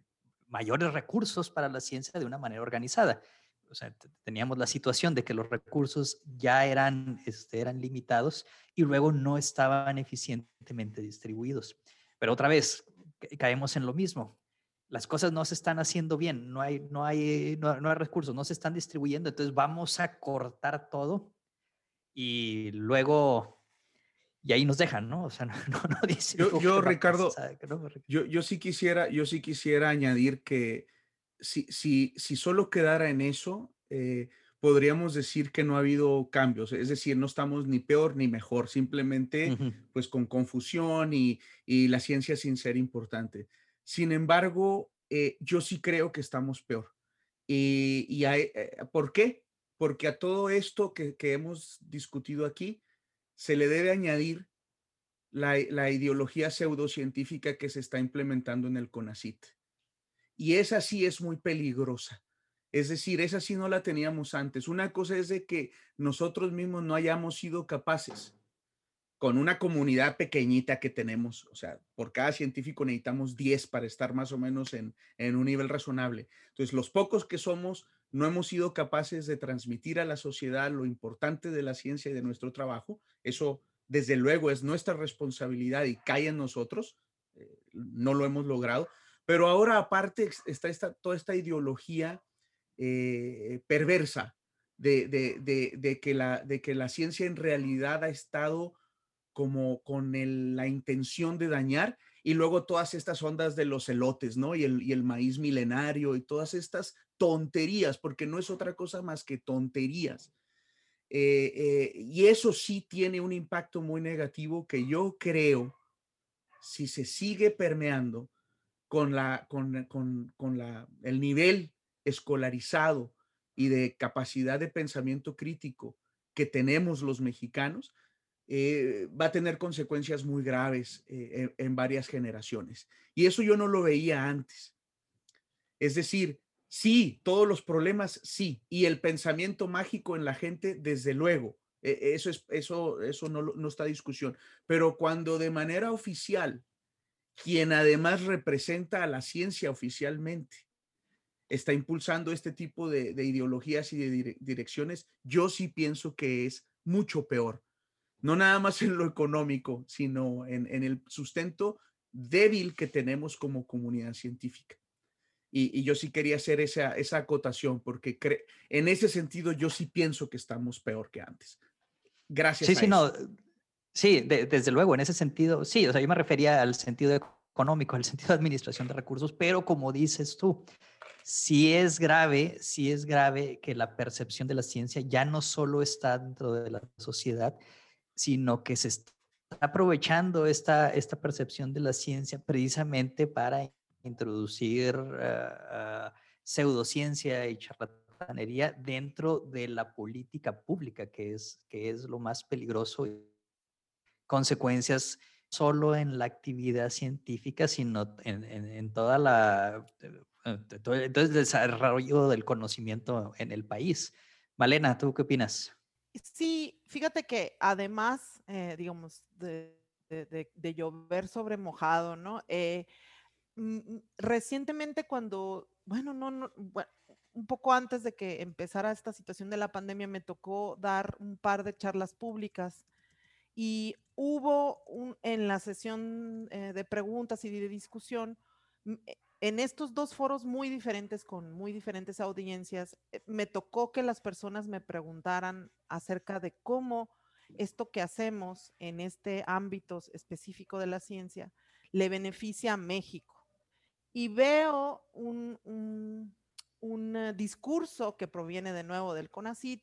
mayores recursos para la ciencia de una manera organizada. O sea, teníamos la situación de que los recursos ya eran, este, eran limitados y luego no estaban eficientemente distribuidos. Pero otra vez, caemos en lo mismo las cosas no se están haciendo bien, no hay, no hay, no, hay recursos, no se están distribuyendo, entonces vamos a cortar todo y luego, y ahí nos dejan, ¿no? O sea, no, no, dice. Yo, Ricardo, yo, yo sí quisiera, yo sí quisiera añadir que si, si, si solo quedara en eso, eh, podríamos decir que no ha habido cambios, es decir, no estamos ni peor ni mejor, simplemente pues con confusión y, y la ciencia sin ser importante. Sin embargo, eh, yo sí creo que estamos peor. Y, eh, ¿Por qué? Porque a todo esto que, hemos discutido aquí se le debe añadir la, ideología pseudocientífica que se está implementando en el CONACIT. Y esa sí es muy peligrosa. Es decir, esa sí no la teníamos antes. Una cosa es de que nosotros mismos no hayamos sido capaces con una comunidad pequeñita que tenemos, o sea, por cada científico necesitamos 10 para estar más o menos en, un nivel razonable. Entonces, los pocos que somos no hemos sido capaces de transmitir a la sociedad lo importante de la ciencia y de nuestro trabajo. Eso, desde luego, es nuestra responsabilidad y cae en nosotros. Eh, no lo hemos logrado. Pero ahora, aparte, está esta, toda esta ideología eh, perversa de, que la, de que la ciencia en realidad ha estado como con la intención de dañar y luego todas estas ondas de los elotes, ¿no? Y el, maíz milenario y todas estas tonterías, porque no es otra cosa más que tonterías. Eh, eh, y eso sí tiene un impacto muy negativo que yo creo, si se sigue permeando con, el nivel escolarizado y de capacidad de pensamiento crítico que tenemos los mexicanos, eh, va a tener consecuencias muy graves eh, en, varias generaciones. Y eso yo no lo veía antes. Es decir, sí, todos los problemas, sí, y el pensamiento mágico en la gente, desde luego. E, eso, es, eso, eso no, no está discusión. Pero cuando de manera oficial, quien además representa a la ciencia oficialmente, está impulsando este tipo de, ideologías y de direcciones, yo sí pienso que es mucho peor no nada más en lo económico, sino en, el sustento débil que tenemos como comunidad científica. Y, yo sí quería hacer esa, esa acotación, porque en ese sentido yo sí pienso que estamos peor que antes. Gracias. Sí, sí, no. Sí, desde luego, en ese sentido, sí, o sea, yo me refería al sentido económico, el sentido de administración de recursos, pero como dices tú, sí es grave, sí es grave que la percepción de la ciencia ya no solo está dentro de la sociedad, sino que se está aprovechando esta, esta percepción de la ciencia precisamente para introducir uh, pseudociencia y charlatanería dentro de la política pública, que es, que es lo más peligroso. Consecuencias solo en la actividad científica, sino en, en, toda la entonces, el desarrollo del conocimiento en el país. Malena, ¿tú qué opinas? Sí, fíjate que además, eh, digamos, de, de, llover sobre mojado, ¿no? Eh, recientemente cuando, bueno, no, no un poco antes de que empezara esta situación de la pandemia, me tocó dar un par de charlas públicas y hubo un, en la sesión eh, de preguntas y de discusión, en estos dos foros muy diferentes, con muy diferentes audiencias, eh, me tocó que las personas me preguntaran acerca de cómo esto que hacemos en este ámbito específico de la ciencia le beneficia a México. Y veo un, eh, discurso que proviene de nuevo del CONACIT,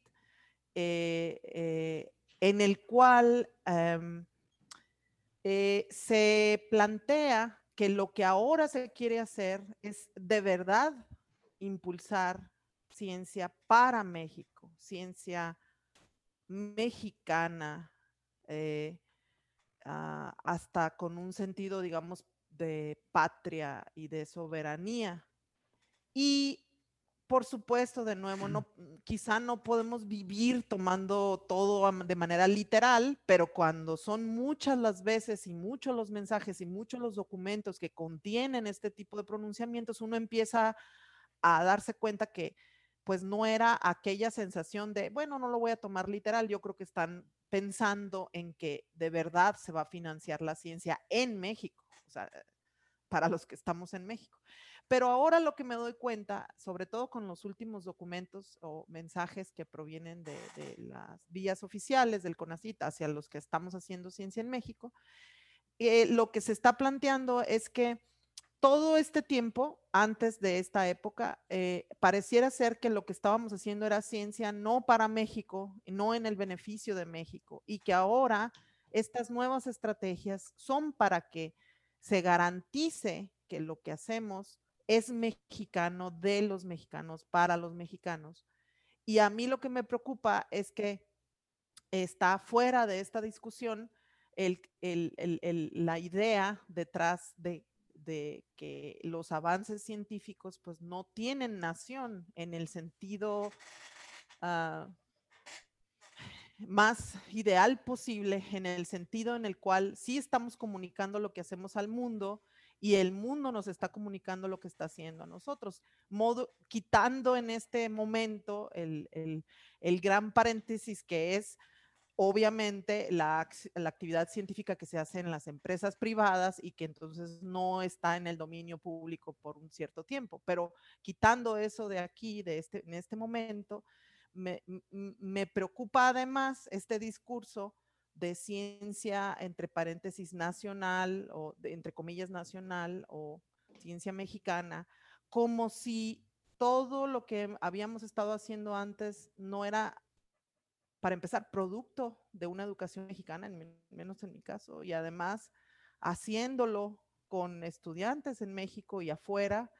eh, en el cual em, se plantea que lo que ahora se quiere hacer es de verdad impulsar ciencia para México, ciencia mexicana, eh, ah, hasta con un sentido, digamos, de patria y de soberanía. Y por supuesto, de nuevo, no, quizá no podemos vivir tomando todo de manera literal, pero cuando son muchas las veces y muchos los mensajes y muchos los documentos que contienen este tipo de pronunciamientos, uno empieza a darse cuenta que pues no era aquella sensación de, bueno, no lo voy a tomar literal, yo creo que están pensando en que de verdad se va a financiar la ciencia en México, o sea, para los que estamos en México. Pero ahora lo que me doy cuenta, sobre todo con los últimos documentos o mensajes que provienen de, las vías oficiales del CONACIT hacia los que estamos haciendo ciencia en México, eh, lo que se está planteando es que todo este tiempo, antes de esta época, eh, pareciera ser que lo que estábamos haciendo era ciencia no para México, no en el beneficio de México, y que ahora estas nuevas estrategias son para que se garantice que lo que hacemos es mexicano, de los mexicanos, para los mexicanos. Y a mí lo que me preocupa es que está fuera de esta discusión la idea detrás de, que los avances científicos pues no tienen nación en el sentido ah, más ideal posible, en el sentido en el cual sí estamos comunicando lo que hacemos al mundo, y el mundo nos está comunicando lo que está haciendo a nosotros, modo, quitando en este momento el, gran paréntesis que es obviamente la, la, actividad científica que se hace en las empresas privadas y que entonces no está en el dominio público por un cierto tiempo. Pero quitando eso de aquí, de este, en este momento, me, me preocupa además este discurso de ciencia, entre paréntesis, nacional o entre comillas nacional o ciencia mexicana, como si todo lo que habíamos estado haciendo antes no era, para empezar, producto de una educación mexicana, en menos en mi caso, y además haciéndolo con estudiantes en México y afuera,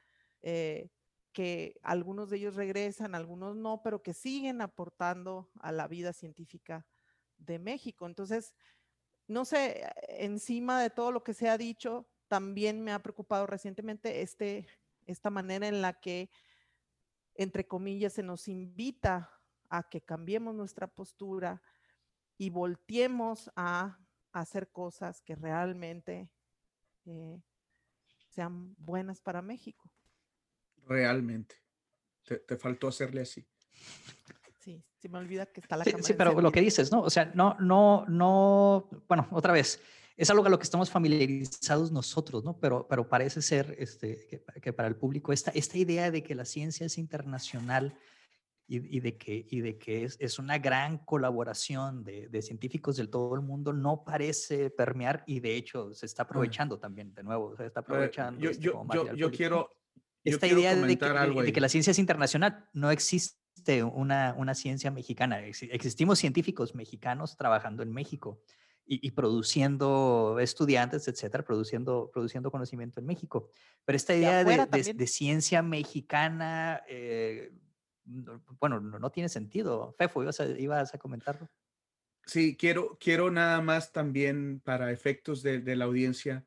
eh, que algunos de ellos regresan, algunos no, pero que siguen aportando a la vida científica de México. Entonces, no sé, encima de todo lo que se ha dicho, también me ha preocupado recientemente este, esta manera en la que, entre comillas, se nos invita a que cambiemos nuestra postura y volteemos a, hacer cosas que realmente eh, sean buenas para México. Realmente. te faltó hacerle así. Sí, se me olvida que está la sí, Sí, pero lo que dices, ¿no? O sea, no, no, no, bueno, otra vez, es algo a lo que estamos familiarizados nosotros, ¿no? Pero, pero parece ser este, que, para el público esta, esta idea de que la ciencia es internacional y, de que, y de que es, es una gran colaboración de, de, científicos del todo el mundo, no parece permear y de hecho se está aprovechando también, de nuevo, se está aprovechando. yo, yo, yo, yo, quiero... Esta idea de que, de que, la ciencia es internacional, no existe una, una ciencia mexicana, existimos científicos mexicanos trabajando en México. Y, y, produciendo estudiantes, etcétera, produciendo, produciendo conocimiento en México. Pero esta idea de, de, de, ciencia mexicana, eh, bueno, no, tiene sentido. Fefo, ibas a, ibas a comentarlo. Sí, quiero, quiero nada más también para efectos de, de la audiencia,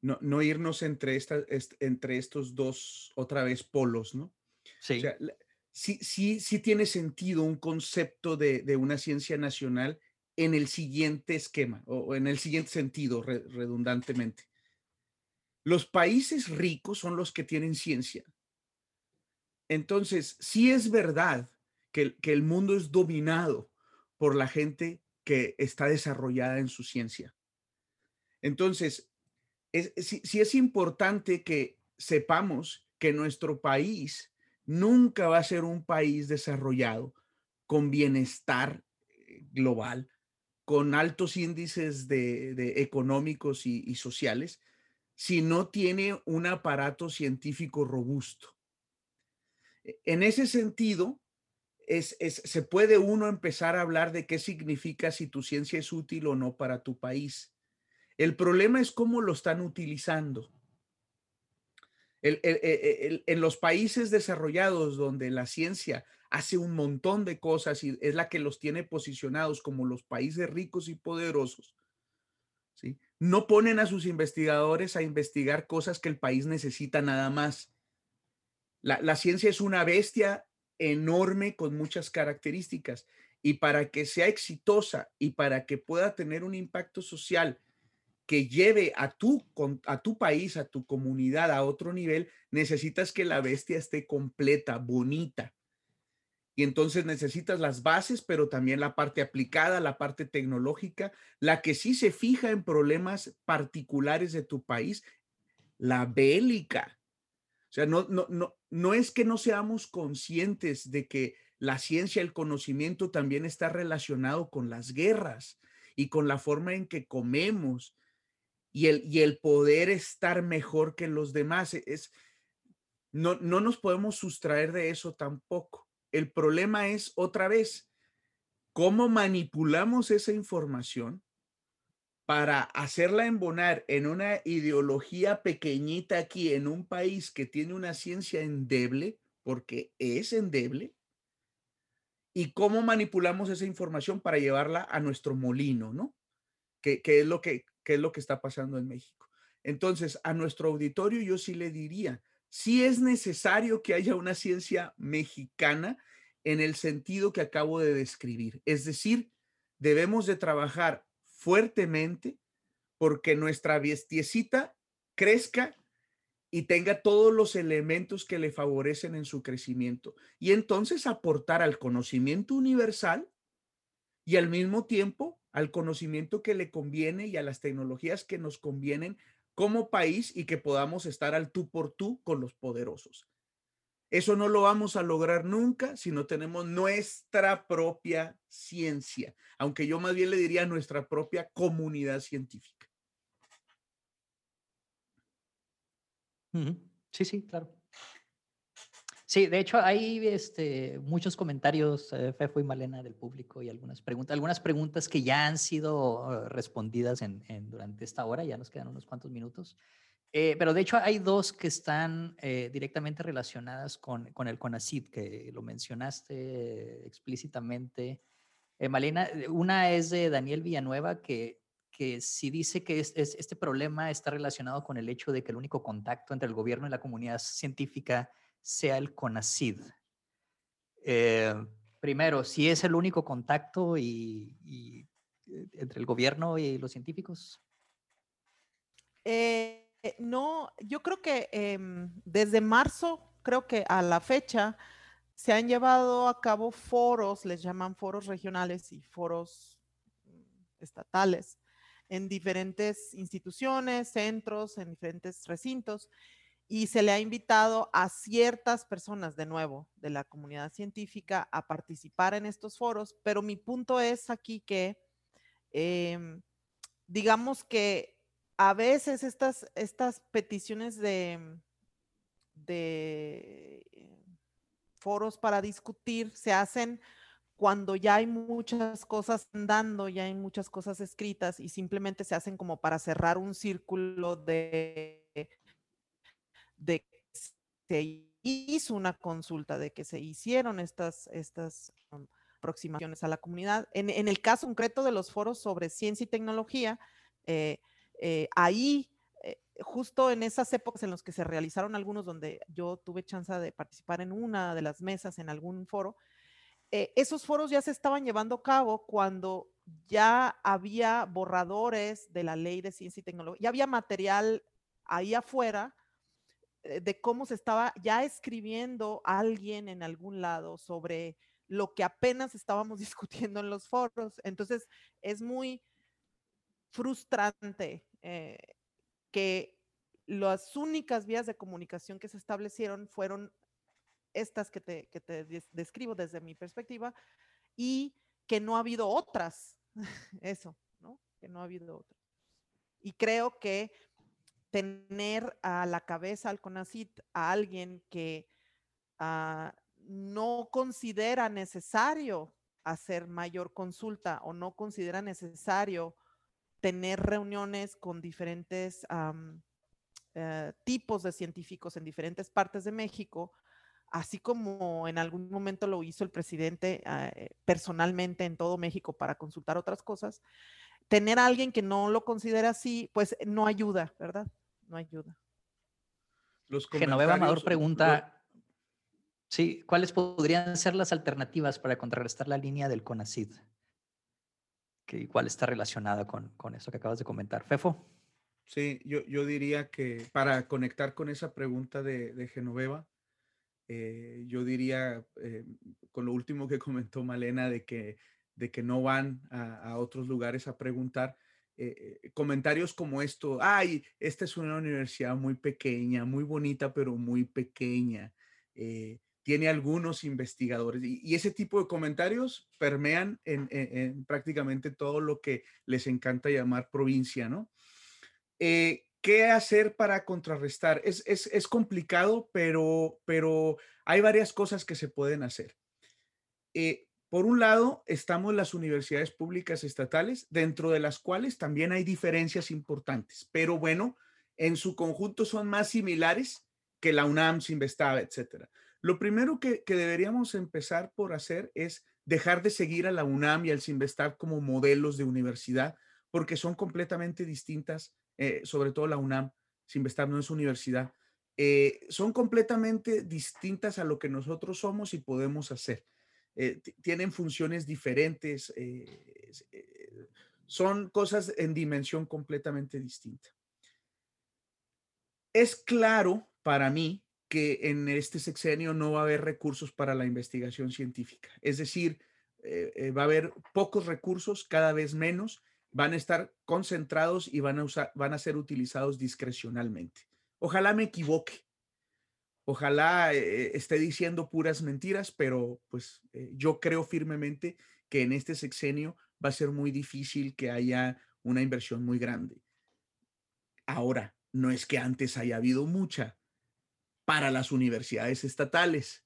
no, no irnos entre, esta, entre estos dos otra vez polos, ¿no? Sí. O sea, sí, sí, sí tiene sentido un concepto de, de, una ciencia nacional en el siguiente esquema o en el siguiente sentido, redundantemente. Los países ricos son los que tienen ciencia entonces, sí es verdad que, el mundo es dominado por la gente que está desarrollada en su ciencia. Entonces, sí, es importante que sepamos que nuestro país nunca va a ser un país desarrollado con bienestar eh, global, con altos índices de, económicos y, sociales, si no tiene un aparato científico robusto. E, en ese sentido, se puede uno empezar a hablar de qué significa si tu ciencia es útil o no para tu país. El problema es cómo lo están utilizando. E, e, en los países desarrollados donde la ciencia hace un montón de cosas y es la que los tiene posicionados como los países ricos y poderosos, ¿sí? no ponen a sus investigadores a investigar cosas que el país necesita nada más la, ciencia es una bestia enorme con muchas características y para que sea exitosa y para que pueda tener un impacto social que lleve a tu, a tu país, a tu comunidad a otro nivel, necesitas que la bestia esté completa, bonita. Y entonces necesitas las bases, pero también la parte aplicada, la parte tecnológica, la que sí se fija en problemas particulares de tu país, la bélica. O sea, no, no, no, no es que no seamos conscientes de que la ciencia, el conocimiento también está relacionado con las guerras y con la forma en que comemos y el, y el poder estar mejor que los demás. E, es, no, no nos podemos sustraer de eso tampoco. El problema es otra vez, cómo manipulamos esa información para hacerla embonar en una ideología pequeñita aquí, en un país que tiene una ciencia endeble, porque es endeble, y cómo manipulamos esa información para llevarla a nuestro molino, ¿no? Que, es, lo que, que es lo que está pasando en México. Entonces, a nuestro auditorio yo sí le diría, sí es necesario que haya una ciencia mexicana en el sentido que acabo de describir. Es decir, debemos de trabajar fuertemente porque nuestra bestiecita crezca y tenga todos los elementos que le favorecen en su crecimiento y entonces aportar al conocimiento universal y al mismo tiempo al conocimiento que le conviene y a las tecnologías que nos convienen como país y que podamos estar al tú por tú con los poderosos. Eso no lo vamos a lograr nunca si no tenemos nuestra propia ciencia, aunque yo más bien le diría nuestra propia comunidad científica. Sí, sí, claro. Sí, de hecho hay este, muchos comentarios, eh, Fefo y Malena, del público y algunas preguntas, algunas preguntas que ya han sido eh, respondidas en, durante esta hora, ya nos quedan unos cuantos minutos. Eh, pero de hecho hay dos que están eh, directamente relacionadas con, con, el CONACID, que lo mencionaste explícitamente. Eh, Malena, una es de Daniel Villanueva, que, que sí dice que es, este problema está relacionado con el hecho de que el único contacto entre el gobierno y la comunidad científica sea el CONACID. primero, si es el único contacto y, entre el gobierno y los científicos. Eh, eh, no, yo creo que em, desde marzo, creo que a la fecha, se han llevado a cabo foros, les llaman foros regionales y foros mm, estatales, en diferentes instituciones, centros, en diferentes recintos. Y se le ha invitado a ciertas personas, de nuevo, de la comunidad científica a participar en estos foros, pero mi punto es aquí que, em, digamos que a veces estas, estas peticiones de, de foros para discutir se hacen cuando ya hay muchas cosas andando, ya hay muchas cosas escritas y simplemente se hacen como para cerrar un círculo de de que se hizo una consulta, de que se hicieron estas, estas um, aproximaciones a la comunidad. En, el caso concreto de los foros sobre ciencia y tecnología, eh, eh, ahí, eh, justo en esas épocas en las que se realizaron algunos, donde yo tuve chance de participar en una de las mesas en algún foro, esos foros ya se estaban llevando a cabo cuando ya había borradores de la ley de ciencia y tecnología, ya había material ahí afuera de cómo se estaba ya escribiendo alguien en algún lado sobre lo que apenas estábamos discutiendo en los foros. Entonces, es muy frustrante eh, que las únicas vías de comunicación que se establecieron fueron estas que te, que te describo desde mi perspectiva y que no ha habido otras. Eso, ¿no? Que no ha habido otras. Y creo que tener a la cabeza al CONACIT a alguien que ah, no considera necesario hacer mayor consulta o no considera necesario tener reuniones con diferentes eh, tipos de científicos en diferentes partes de México, así como en algún momento lo hizo el presidente ah, eh, personalmente en todo México para consultar otras cosas, tener a alguien que no lo considera así, pues no ayuda, ¿verdad? No ayuda. Los Genoveva Amador pregunta, sí, ¿cuáles podrían ser las alternativas para contrarrestar la línea del CONACID? Que igual está relacionada con, con eso que acabas de comentar. Fefo. Sí, yo, yo diría que para conectar con esa pregunta de, de Genoveva, eh, yo diría, eh, con lo último que comentó Malena, de que, de que no van a, a otros lugares a preguntar, eh, eh, comentarios como esto, ay, esta es una universidad muy pequeña, muy bonita, pero muy pequeña. Eh, tiene algunos investigadores y, ese tipo de comentarios permean en, prácticamente todo lo que les encanta llamar provincia, ¿no? ¿Qué hacer para contrarrestar? Es, es, complicado, pero, pero hay varias cosas que se pueden hacer. Por un lado, estamos las universidades públicas estatales, dentro de las cuales también hay diferencias importantes, pero bueno, en su conjunto son más similares que la UNAM, Sinvestaba, etcétera. Lo primero que, deberíamos empezar por hacer es dejar de seguir a la UNAM y al Sinvestab como modelos de universidad, porque son completamente distintas, eh, sobre todo la UNAM, Sinvestab no es universidad, eh, son completamente distintas a lo que nosotros somos y podemos hacer. Eh, tienen funciones diferentes, eh, eh, son cosas en dimensión completamente distinta. Es claro para mí que en este sexenio no va a haber recursos para la investigación científica. Es decir, va a haber pocos recursos, cada vez menos, van a estar concentrados y van a, usar, van a ser utilizados discrecionalmente. Ojalá me equivoque, Ojalá eh, esté diciendo puras mentiras, pero pues eh, yo creo firmemente que en este sexenio va a ser muy difícil que haya una inversión muy grande. Ahora, no es que antes haya habido mucha para las universidades estatales.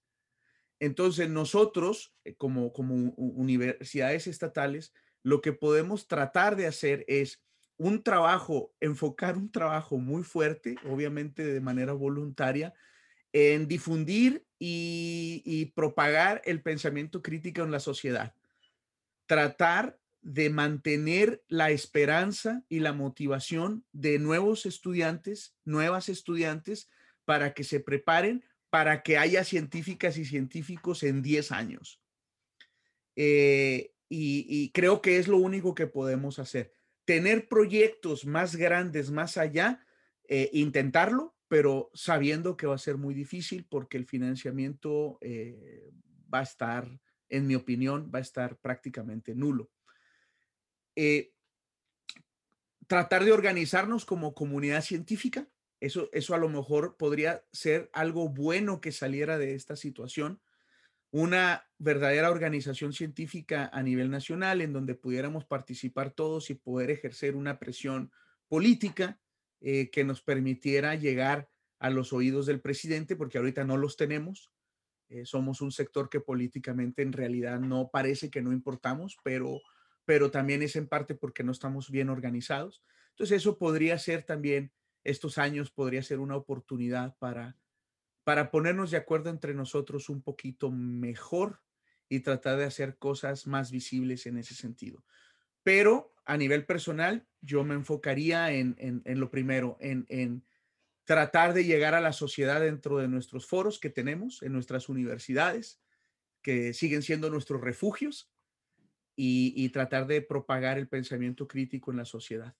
Entonces, nosotros, eh, como, como universidades estatales, lo que podemos tratar de hacer es un trabajo, enfocar un trabajo muy fuerte, obviamente de manera voluntaria, en difundir y, propagar el pensamiento crítico en la sociedad. Tratar de mantener la esperanza y la motivación de nuevos estudiantes, nuevas estudiantes, para que se preparen para que haya científicas y científicos en 10 años. Eh, y, creo que es lo único que podemos hacer. Tener proyectos más grandes, más allá, eh, intentarlo, pero sabiendo que va a ser muy difícil porque el financiamiento eh, va a estar, en mi opinión, va a estar prácticamente nulo. Eh, tratar de organizarnos como comunidad científica Eso, eso a lo mejor podría ser algo bueno que saliera de esta situación. Una verdadera organización científica a nivel nacional en donde pudiéramos participar todos y poder ejercer una presión política eh, que nos permitiera llegar a los oídos del presidente, porque ahorita no los tenemos. Eh, somos un sector que políticamente en realidad no parece que no importamos, pero, pero también es en parte porque no estamos bien organizados. Entonces eso podría ser también estos años podría ser una oportunidad para, para ponernos de acuerdo entre nosotros un poquito mejor y tratar de hacer cosas más visibles en ese sentido. Pero a nivel personal, yo me enfocaría en, en, lo primero, en, en, tratar de llegar a la sociedad dentro de nuestros foros que tenemos, en nuestras universidades, que siguen siendo nuestros refugios, y, y tratar de propagar el pensamiento crítico en la sociedad.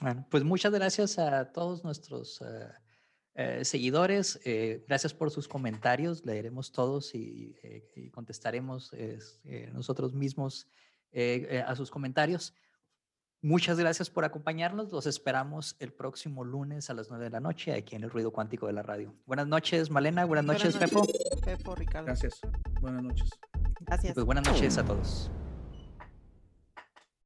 Bueno, pues muchas gracias a todos nuestros eh, eh, seguidores. Eh, gracias por sus comentarios. Leeremos todos y, contestaremos nosotros mismos a sus comentarios. Muchas gracias por acompañarnos. Los esperamos el próximo lunes a las nueve de la noche aquí en el Ruido Cuántico de la Radio. Buenas noches, Malena. Buenas noches, Pepo. Pepo, Ricardo. Gracias. Buenas noches. Gracias. Pues buenas noches a todos.